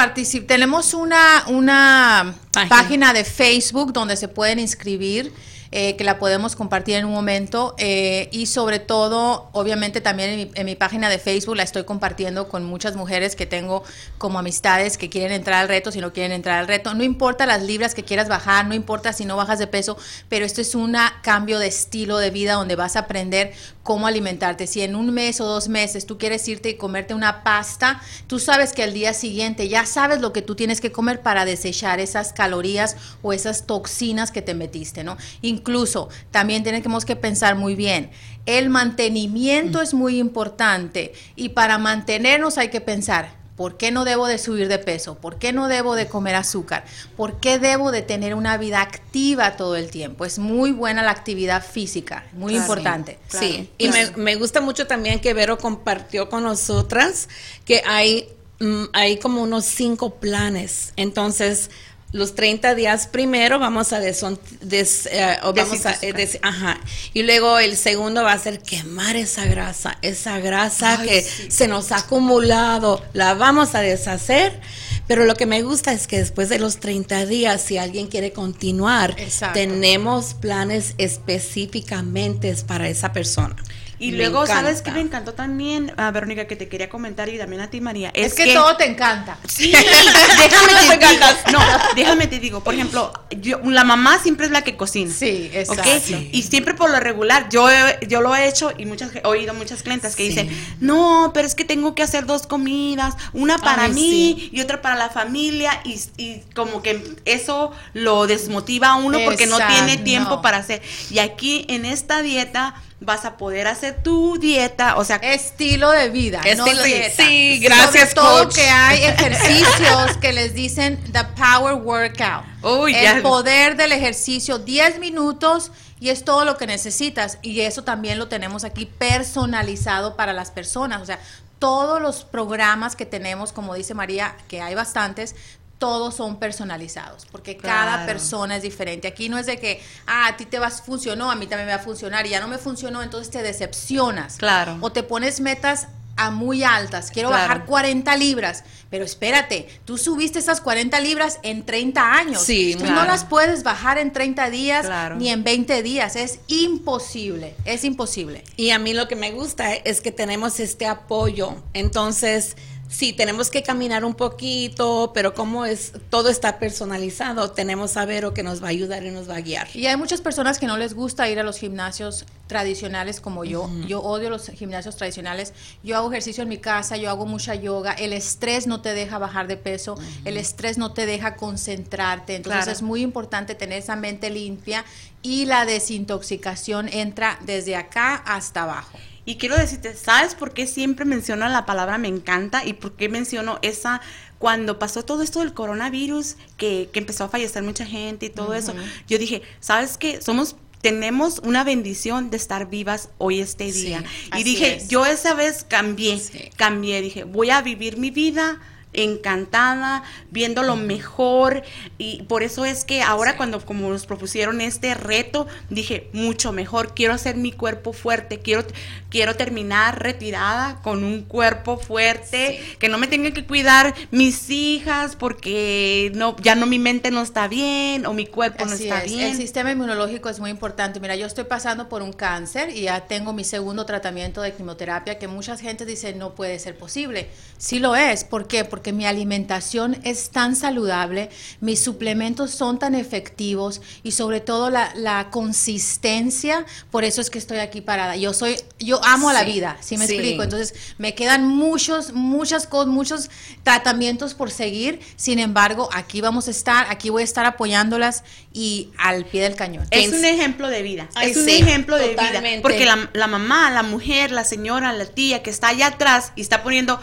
tenemos una, una página. de Facebook donde se pueden inscribir. Eh, que la podemos compartir en un momento. Eh, y sobre todo, obviamente también en mi, en mi, página de Facebook la estoy compartiendo con muchas mujeres que tengo como amistades que quieren entrar al reto, si no quieren entrar al reto. No importa las libras que quieras bajar, no importa si no bajas de peso, pero esto es un cambio de estilo de vida donde vas a aprender cómo alimentarte. Si en un mes o dos meses tú quieres irte y comerte una pasta, tú sabes que al día siguiente ya sabes lo que tú tienes que comer para desechar esas calorías o esas toxinas que te metiste, ¿no? Incluso también tenemos que pensar muy bien. El mantenimiento es muy importante y para mantenernos hay que pensar, ¿Por qué no debo de subir de peso? ¿Por qué no debo de comer azúcar? ¿Por qué debo de tener una vida activa todo el tiempo? Es muy buena la actividad física, muy importante. Sí, y me, me, gusta mucho también que Vero compartió con nosotras que hay, mm, hay como unos cinco planes. Entonces, los 30 días primero vamos a des, eh, vamos a, eh, ajá, y luego el segundo va a ser quemar esa grasa, esa grasa que se nos ha acumulado, la vamos a deshacer, pero lo que me gusta es que después de los 30 días, si alguien quiere continuar, tenemos planes específicamente para esa persona. Y luego, ¿sabes qué me encantó también, a Verónica, que te quería comentar y también a ti, María? Es, que, todo te encanta. Sí, déjame te No, déjame te digo, por ejemplo, yo, la mamá siempre es la que cocina. Sí, exacto. Y siempre por lo regular, yo, yo lo he hecho y muchas, he oído muchas clientes que dicen, no, pero es que tengo que hacer dos comidas, una para mí y otra para la familia y, y, como que eso lo desmotiva a uno porque no tiene tiempo para hacer. Y aquí en esta dieta vas a poder hacer tu dieta, o sea, estilo de vida, no dieta. Sí, gracias Sobre todo que hay ejercicios que les dicen the power workout. el poder del ejercicio, 10 minutos y es todo lo que necesitas y eso también lo tenemos aquí personalizado para las personas, o sea, todos los programas que tenemos, como dice María, que hay bastantes, todos son personalizados, porque cada persona es diferente. Aquí no es de que, ah, a ti te vas, funcionó, a mí también me va a funcionar, y ya no me funcionó, entonces te decepcionas. Claro. O te pones metas a muy altas, quiero bajar 40 libras, pero espérate, tú subiste esas 40 libras en 30 años. Sí, tú no las puedes bajar en 30 días ni en 20 días, es imposible, es imposible. Y a mí lo que me gusta es que tenemos este apoyo, entonces sí, tenemos que caminar un poquito, pero como es, todo está personalizado, tenemos a Vero que nos va a ayudar y nos va a guiar. Y hay muchas personas que no les gusta ir a los gimnasios tradicionales como yo. Yo odio los gimnasios tradicionales. Yo hago ejercicio en mi casa, yo hago mucha yoga. El estrés no te deja bajar de peso, el estrés no te deja concentrarte. Entonces es muy importante tener esa mente limpia y la desintoxicación entra desde acá hasta abajo. Y quiero decirte, ¿sabes por qué siempre menciono la palabra me encanta y por qué menciono esa cuando pasó todo esto del coronavirus, que, que empezó a fallecer mucha gente y todo eso? Yo dije, ¿sabes qué? Somos tenemos una bendición de estar vivas hoy este día. y dije, yo esa vez cambié, cambié, dije, voy a vivir mi vida encantada, viendo lo mejor y por eso es que ahora cuando como nos propusieron este reto, dije, mucho mejor, quiero hacer mi cuerpo fuerte, quiero quiero terminar retirada con un cuerpo fuerte, que no me tenga que cuidar mis hijas porque no ya no mi mente no está bien o mi cuerpo no está bien. El sistema inmunológico es muy importante. Mira, yo estoy pasando por un cáncer y ya tengo mi segundo tratamiento de quimioterapia que mucha gente dice no puede ser posible. Sí lo es, ¿por qué? Porque mi alimentación es tan saludable, mis suplementos son tan efectivos y sobre todo la, la consistencia, por eso es que estoy aquí parada. Yo soy yo amo a la vida, ¿sí me explico? Entonces, me quedan muchos, muchas cosas, muchos tratamientos por seguir. Sin embargo, aquí vamos a estar, aquí voy a estar apoyándolas y al pie del cañón. Es, un ejemplo de vida. es un ejemplo de vida. Porque la, la mamá, la mujer, la señora, la tía que está allá atrás y está poniendo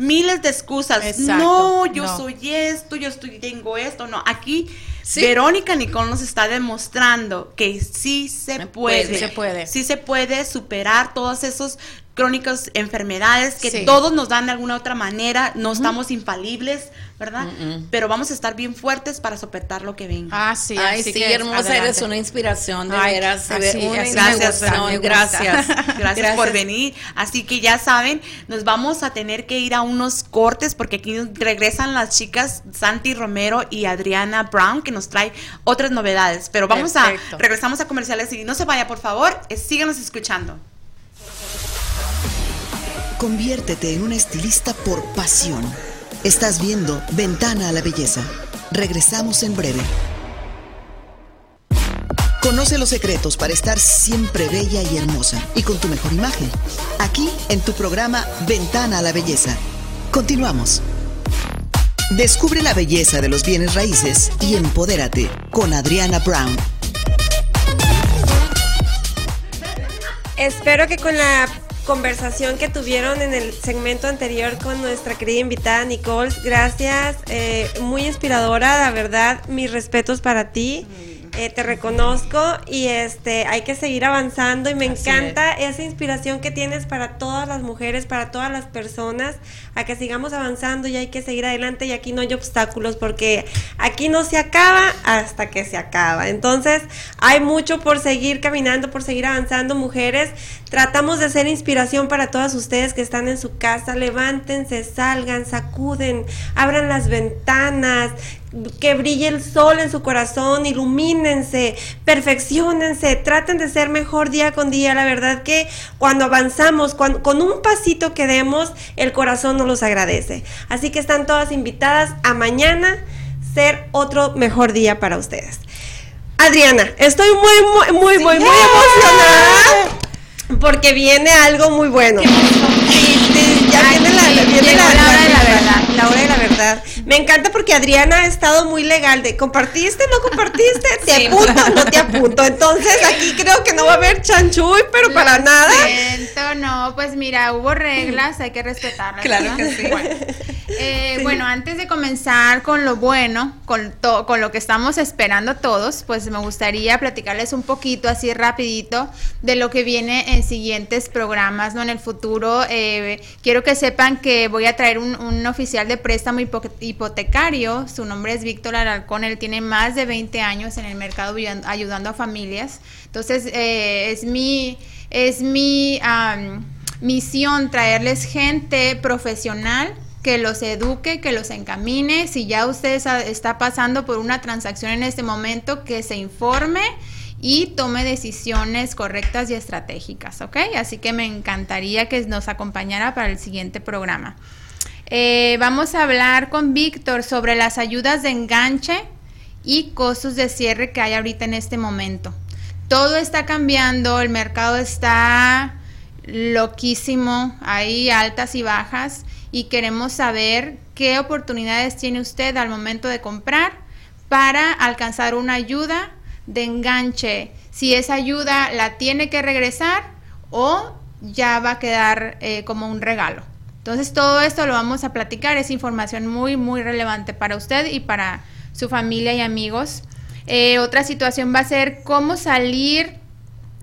miles de excusas. no, yo soy esto, yo estoy, tengo esto. No, aquí Verónica Nicole nos está demostrando que sí se puede, se puede. Sí se puede superar todos esos crónicas, enfermedades que todos nos dan de alguna otra manera, no estamos infalibles, ¿verdad? Pero vamos a estar bien fuertes para soportar lo que venga. Ah, sí, Ay, sí, hermosa, eres una inspiración, de veras. gracias, gracias, gracias, por venir. Así que ya saben, nos vamos a tener que ir a unos cortes porque aquí regresan las chicas Santi Romero y Adriana Brown que nos trae otras novedades. Pero vamos a, regresamos a comerciales y no se vaya, por favor, síganos escuchando. Conviértete en una estilista por pasión. Estás viendo Ventana a la Belleza. Regresamos en breve. Conoce los secretos para estar siempre bella y hermosa y con tu mejor imagen. Aquí en tu programa Ventana a la Belleza. Continuamos. Descubre la belleza de los bienes raíces y empodérate con Adriana Brown. Espero que con la conversación que tuvieron en el segmento anterior con nuestra querida invitada Nicole. Gracias, eh, muy inspiradora, la verdad, mis respetos para ti. Eh, te reconozco y este hay que seguir avanzando y me encanta esa inspiración que tienes para todas las mujeres, para todas las personas, a que sigamos avanzando y hay que seguir adelante y aquí no hay obstáculos porque aquí no se acaba hasta que se acaba. Entonces hay mucho por seguir caminando, por seguir avanzando, mujeres. Tratamos de ser inspiración para todas ustedes que están en su casa. Levántense, salgan, sacuden, abran las ventanas, que brille el sol en su corazón, ilumínense, perfeccionense, traten de ser mejor día con día. La verdad que cuando avanzamos, con un pasito que demos, el corazón nos los agradece. Así que están todas invitadas a mañana ser otro mejor día para ustedes. Adriana, estoy muy, muy, muy, muy, muy emocionada porque viene algo muy bueno. ya viene la, viene la. La hora de la verdad. Me encanta porque Adriana ha estado muy legal de compartiste, no compartiste, te apunto, no te apunto. Entonces aquí creo que no va a haber chanchuy, pero para nada. Siento, no, pues mira, hubo reglas, hay que respetarlas. Claro que sí. Eh, bueno. antes de comenzar con lo bueno, con, con lo que estamos esperando todos, pues me gustaría platicarles un poquito así rapidito de lo que viene en siguientes programas, ¿no? En el futuro, eh, quiero que sepan que voy a traer un, un oficial de préstamo hipotecario, su nombre es Víctor Alarcón, él tiene más de 20 años en el mercado ayudando a familias. Entonces, eh, es mi, es mi misión traerles gente profesional que los eduque, que los encamine. Si ya usted está pasando por una transacción en este momento, que se informe y tome decisiones correctas y estratégicas, ¿ok? Así que me encantaría que nos acompañara para el siguiente programa. Eh, vamos a hablar con Víctor sobre las ayudas de enganche y costos de cierre que hay ahorita en este momento. Todo está cambiando, el mercado está loquísimo, hay altas y bajas y queremos saber qué oportunidades tiene usted al momento de comprar para alcanzar una ayuda de enganche. Si esa ayuda la tiene que regresar o ya va a quedar eh, como un regalo. Entonces todo esto lo vamos a platicar, es información muy, muy relevante para usted y para su familia y amigos. Eh, otra situación va a ser cómo salir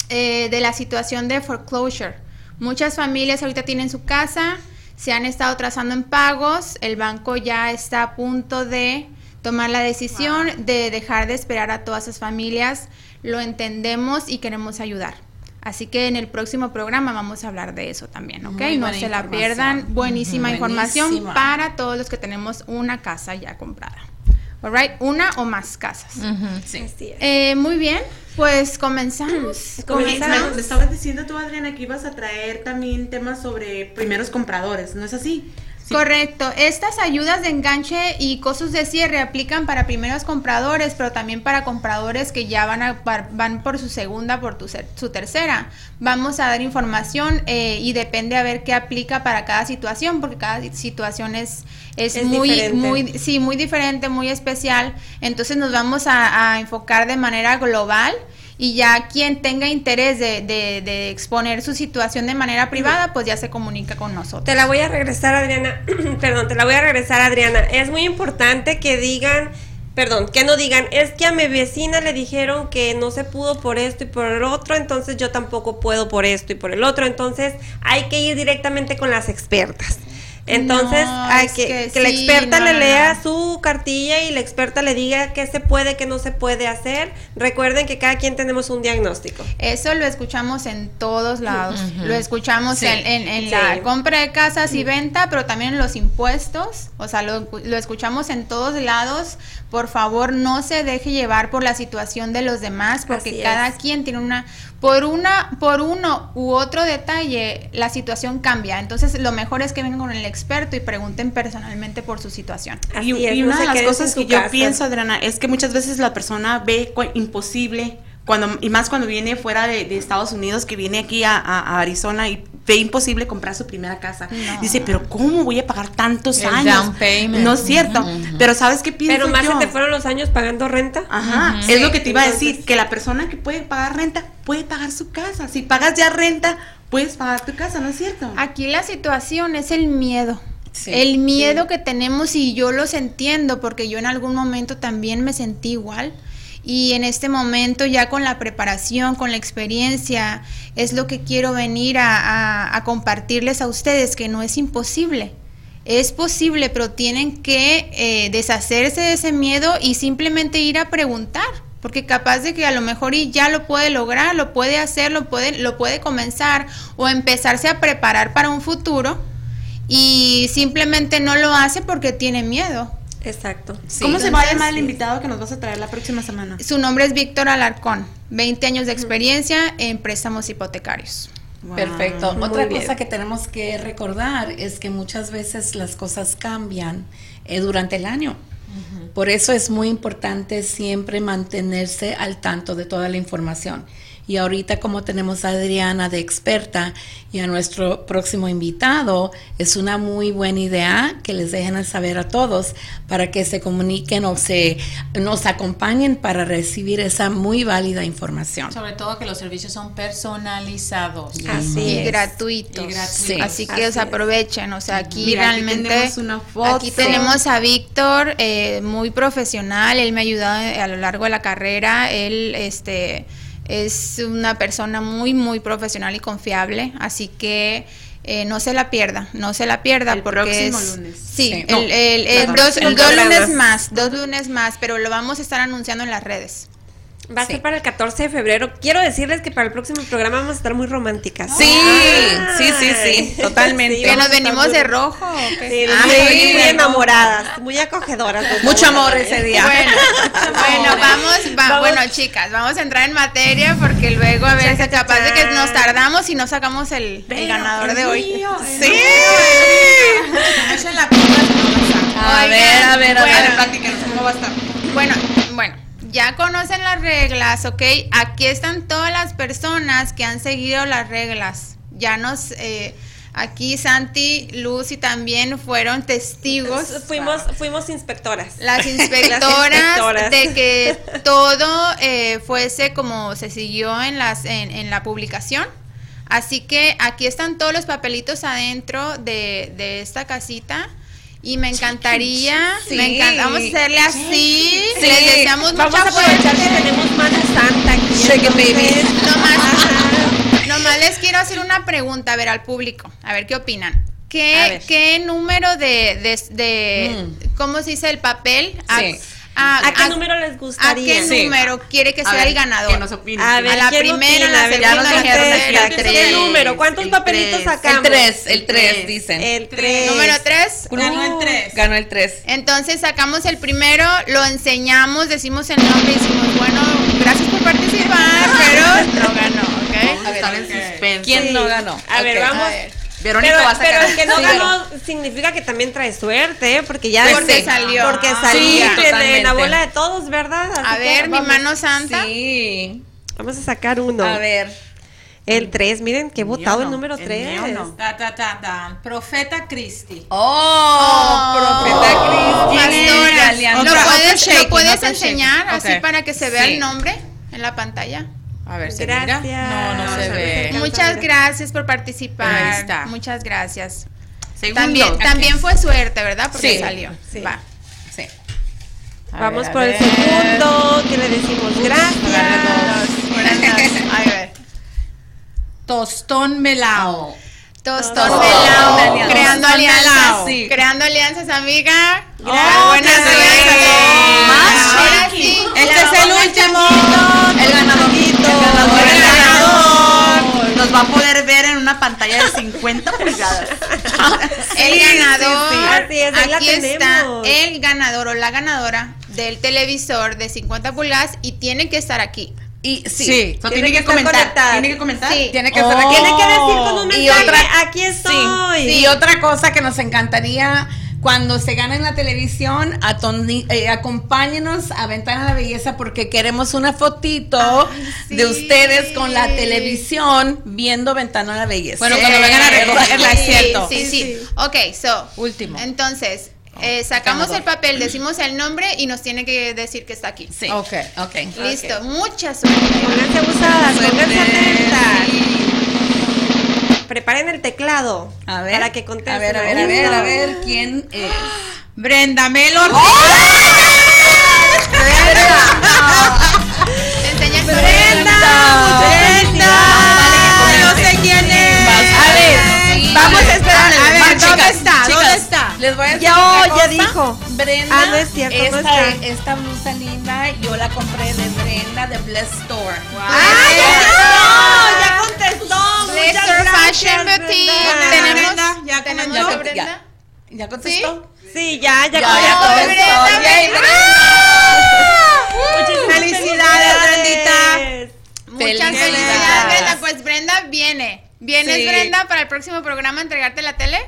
eh, de la situación de foreclosure. Muchas familias ahorita tienen su casa, se han estado trazando en pagos, el banco ya está a punto de tomar la decisión de dejar de esperar a todas esas familias. Lo entendemos y queremos ayudar. Así que en el próximo programa vamos a hablar de eso también, ¿ok? no se la pierdan. Buenísima información para todos los que tenemos una casa ya comprada. Alright, una o más casas. sí. Eh, muy bien, pues comenzamos. comenzamos. Me estabas diciendo tú, Adriana, que ibas a traer también temas sobre primeros compradores, ¿no es así? Correcto. Estas ayudas de enganche y costos de cierre aplican para primeros compradores, pero también para compradores que ya van, a, van por su segunda, por su tercera. Vamos a dar información eh, y depende a ver qué aplica para cada situación, porque cada situación es, es, muy, muy, sí, muy diferente, muy especial. Entonces nos vamos a enfocar de manera global y ya quien tenga interés de, de, exponer su situación de manera privada, pues ya se comunica con nosotros. Te la voy a regresar, Adriana. Perdón, te la voy a regresar, Adriana. Es muy importante que digan perdón, que no digan, es que a mi vecina le dijeron que no se pudo por esto y por el otro, entonces yo tampoco puedo por esto y por el otro, entonces hay que ir directamente con las expertas. Entonces, hay que, que, la experta le lea su cartilla y la experta le diga qué se puede, qué no se puede hacer. Recuerden que cada quien tenemos un diagnóstico. Eso lo escuchamos en todos lados. Lo escuchamos en, la compra de casas y venta, pero también en los impuestos. O sea, lo, lo escuchamos en todos lados. Por favor, no se deje llevar por la situación de los demás, porque cada quien tiene una, por una, por uno u otro detalle, la situación cambia. Entonces, lo mejor es que vengan con el experto y pregunten personalmente por su situación. y, una de las cosas que yo pienso, Adriana, es que muchas veces la persona ve imposible cuando y más cuando viene fuera de, Estados Unidos, que viene aquí a, Arizona y ve imposible comprar su primera casa. Dice, pero ¿cómo voy a pagar tantos años? No es cierto. Pero ¿sabes qué pienso Pero más se te fueron los años pagando renta. Ajá, es lo que te iba a decir, que la persona que puede pagar renta puede pagar su casa. Si pagas ya renta, puedes pagar tu casa, ¿no es cierto? Aquí la situación es el miedo. el miedo que tenemos y yo los entiendo porque yo en algún momento también me sentí igual y en este momento ya con la preparación, con la experiencia, es lo que quiero venir a, compartirles a ustedes, que no es imposible. Es posible, pero tienen que eh, deshacerse de ese miedo y simplemente ir a preguntar, porque capaz de que a lo mejor y ya lo puede lograr, lo puede hacer, lo puede, lo puede comenzar o empezarse a preparar para un futuro y simplemente no lo hace porque tiene miedo. Exacto. ¿Cómo se va a llamar el invitado que nos vas a traer la próxima semana? Su nombre es Víctor Alarcón, 20 años de experiencia en préstamos hipotecarios. Perfecto. Otra cosa que tenemos que recordar es que muchas veces las cosas cambian eh, durante el año. Por eso es muy importante siempre mantenerse al tanto de toda la información. Y ahorita como tenemos a Adriana de experta y a nuestro próximo invitado, es una muy buena idea que les dejen saber a todos para que se comuniquen o se nos acompañen para recibir esa muy válida información. Sobre todo que los servicios son personalizados. Así y gratuitos. Así que os aprovechen, o sea, aquí realmente tenemos una foto. aquí tenemos a Víctor, eh, muy profesional, él me ha ayudado a lo largo de la carrera, él este es una persona muy, muy profesional y confiable, así que eh, no se la pierda, no se la pierda el porque próximo lunes. Sí, el, el, dos, lunes más, dos lunes más, pero lo vamos a estar anunciando en las redes. Va a ser para el 14 de febrero. Quiero decirles que para el próximo programa vamos a estar muy románticas. Sí, sí, sí, sí, totalmente. que nos venimos de rojo. Sí, muy enamoradas, muy acogedoras. Mucho amor ese día. Bueno, bueno vamos, bueno, chicas, vamos a entrar en materia porque luego a ver, es capaz de que nos tardamos y no sacamos el, ganador de hoy. sí. A ver, a ver, a ver, cómo va a estar. Ya conocen las reglas, ¿ok? Aquí están todas las personas que han seguido las reglas. Ya nos... Eh, aquí Santi, Lucy también fueron testigos. Fuimos, fuimos inspectoras. Las inspectoras, de que todo eh, fuese como se siguió en, las, en, la publicación. Así que aquí están todos los papelitos adentro de, de esta casita. Y me encantaría, me encanta, vamos a hacerle así. Sí. Les deseamos vamos a aprovechar que tenemos mano santa aquí. Shake. Nomás, nomás les quiero hacer una pregunta, a ver, al público, a ver qué opinan. ¿Qué, ¿qué número de, de, de mm. cómo se dice el papel? Sí. ¿A, qué número les gustaría? ¿A qué número quiere que sea el ganador? Que nos opine. A, ver, la primera, la segunda, la tercera. ¿Qué número? ¿Cuántos papelitos sacamos? El 3, el 3, dicen. El 3. Número 3. Ganó el 3. Ganó el 3. Entonces sacamos el primero, lo enseñamos, decimos el nombre y decimos, bueno, gracias por participar, pero no ganó, ¿ok? A ver, a ver, ¿Quién no ganó? A ver, vamos. Verónica pero, va a sacar. Pero el que no ganó significa que también trae suerte, ¿eh? porque ya porque salió. Porque salió en, la bola de todos, ¿verdad? a ver, mi mano santa. Sí. Vamos a sacar uno. A ver. El 3, miren, qué votado el número 3. No. Ta, ta, ta, Profeta Cristi. Oh, oh Profeta Cristi. ¿Lo puedes, ¿lo puedes enseñar así para que se vea el nombre en la pantalla? A ver, ¿se gracias. No, no se ve. Muchas gracias por participar. Ahí está. Muchas gracias. Segundo. También, también fue suerte, ¿verdad? Porque salió. Sí. Va. Sí. Vamos por el segundo, que le decimos gracias. Tostón melao. Tostón melao. Creando alianzas. Creando alianzas, amiga. buenas Ahora sí. Este es el último. El ganador. El ganador. Nos va a poder ver en una pantalla de 50 pulgadas. el ganador. Aquí está el ganador o la ganadora del televisor de 50 pulgadas y tiene que estar aquí. Y sí, Sí. So, Tiene tiene, que comentar. conectada. Tiene que comentar. Sí. Tiene que estar aquí. Tiene que decir con un Y mensaje, otra- aquí estoy. Y otra cosa que nos encantaría, cuando se gane en la televisión, eh, acompáñenos a Ventana a la Belleza porque queremos una fotito sí. de ustedes con la televisión viendo Ventana a la Belleza. Bueno, cuando vengan a recogerla, es cierto. Sí, sí, Ok, so. Último. Entonces, eh, sacamos el papel, decimos el nombre y nos tiene que decir que está aquí. Sí. Ok. Ok. Listo, mucha suerte. Pónganse abusadas, pónganse atentas. Preparen el teclado A ver. para que contesten. A ver, a ver, a ver, a ver, ¿quién es? Brenda Melo. Enseña el Brenda, Brenda. no sé quién es. A ver, vamos a esperar. A ver, ¿dónde está? ¿Dónde está? Les voy a decir Ya, una ya cosa. dijo. Brenda, Ah, no es cierto, no esta, está. esta blusa linda yo la compré de Brenda de Bless Store. ¡Ah, Fashion Boutique. Tenemos, ya tenemos Ya, ya, ¿Ya contestó? Sí, ya, ya, Ya, contestó. ya contestó. Brenda, Felicidades, Brendita. Muchas Felicidades. felicidades, Brenda. Pues Brenda viene. ¿Vienes, Sí. Brenda, para el próximo programa a entregarte la tele?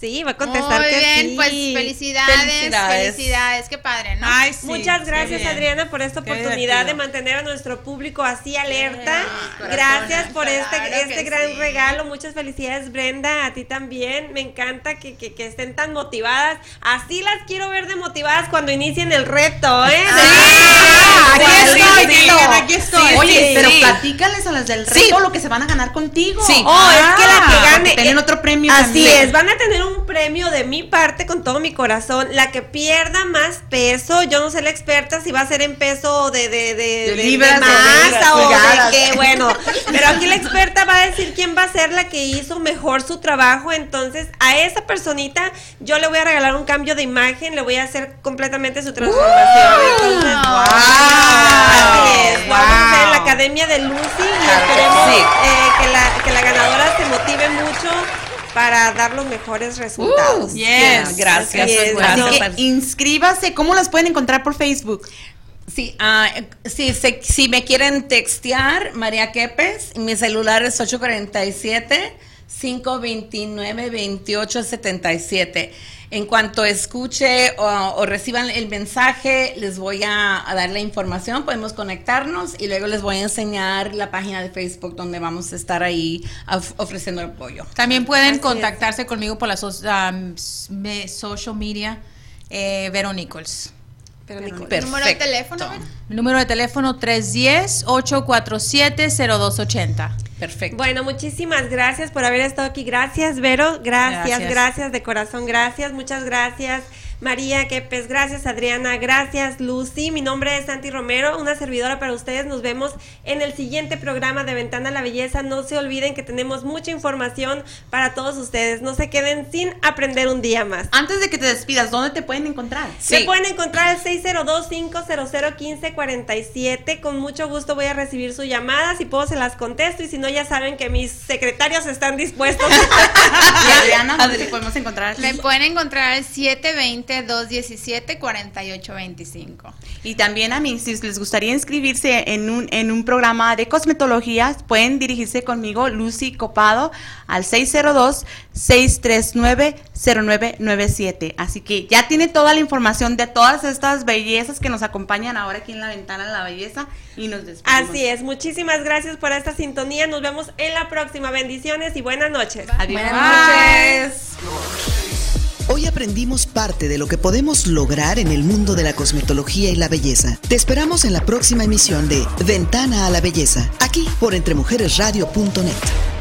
Sí, va a contestar Muy que bien, sí. pues felicidades, Felicidades. felicidades, qué padre, ¿no? Ay, sí. Muchas gracias. Adriana por esta Qué oportunidad de mantener a nuestro público así alerta. Gracias por este, claro este que gran sí. regalo. Muchas felicidades Brenda, a ti también. Me encanta que, que- que estén tan motivadas. Así las quiero ver de motivadas cuando inicien el reto, ¿eh? Ah, aquí Sí, estoy, sí, Liliana, aquí estoy. Oye, Sí. pero Sí. platícales a las del reto Sí. lo que se van a ganar contigo. Sí. Oh, es que la que Ah, gane. porque tienen eh, otro premio Así también. es, van a tener un premio de mi parte con todo mi corazón. La que pierda más peso, yo no sé la experta si va a ser en peso de, de, de, De libras, masa o de qué, bueno. Pero aquí la experta va a decir quién va a ser la que hizo mejor su trabajo. Entonces, a esa personita yo le voy a regalar un cambio de imagen, le voy a hacer completamente su transformación. Entonces, así es. Vamos a hacer en la Academia de Lucy y esperemos sí. eh, que, la, que la ganadora se motive mucho para dar los mejores resultados. Yes. Gracias. Así es, gracias. Así que inscríbase. ¿Cómo las pueden encontrar por Facebook? Sí, ah, sí, se- si me quieren textear, María Quepes, mi celular es 847-529-2877. En cuanto escuche o, o reciban el mensaje, les voy a, a dar la información, podemos conectarnos y luego les voy a enseñar la página de Facebook donde vamos a estar ahí of- ofreciendo apoyo. También pueden Así es. contactarse conmigo por las so- um, me- social media, eh, Vero Nichols. Pero, Nicole, Perfecto. ¿Número de teléfono? Mi número de teléfono 310-847-0280. Perfecto. Bueno, muchísimas gracias por haber estado aquí. Gracias, Vero. Gracias, gracias, Gracias. de corazón. Gracias, muchas gracias. María Quepes, gracias Adriana, gracias Lucy. Mi nombre es Santi Romero, una servidora para ustedes. Nos vemos en el siguiente programa de Ventana a la Belleza. No se olviden que tenemos mucha información para todos ustedes. No se queden sin aprender un día más. Antes de que te despidas, ¿dónde te pueden encontrar? Me pueden encontrar al 602-500-1547. Con mucho gusto voy a recibir su llamada. Si puedo, se las contesto. Y si no, ya saben que mis secretarios están dispuestos. Y Adriana, ¿dónde te podemos encontrar? Me pueden encontrar al 720-217-4825. Y también a mí, si les gustaría inscribirse en un, en un programa de cosmetología, pueden dirigirse conmigo, Lucy Copado, al 602-639-0997. Así que ya tiene toda la información de todas estas bellezas que nos acompañan ahora aquí en la ventana de la belleza y nos despedimos. Así es. Muchísimas gracias por esta sintonía. Nos vemos en la próxima. Bendiciones y buenas noches. Adiós. Buenas noches. Hoy aprendimos parte de lo que podemos lograr en el mundo de la cosmetología y la belleza. Te esperamos en la próxima emisión de Ventana a la Belleza, aquí por entremujeresradio.net.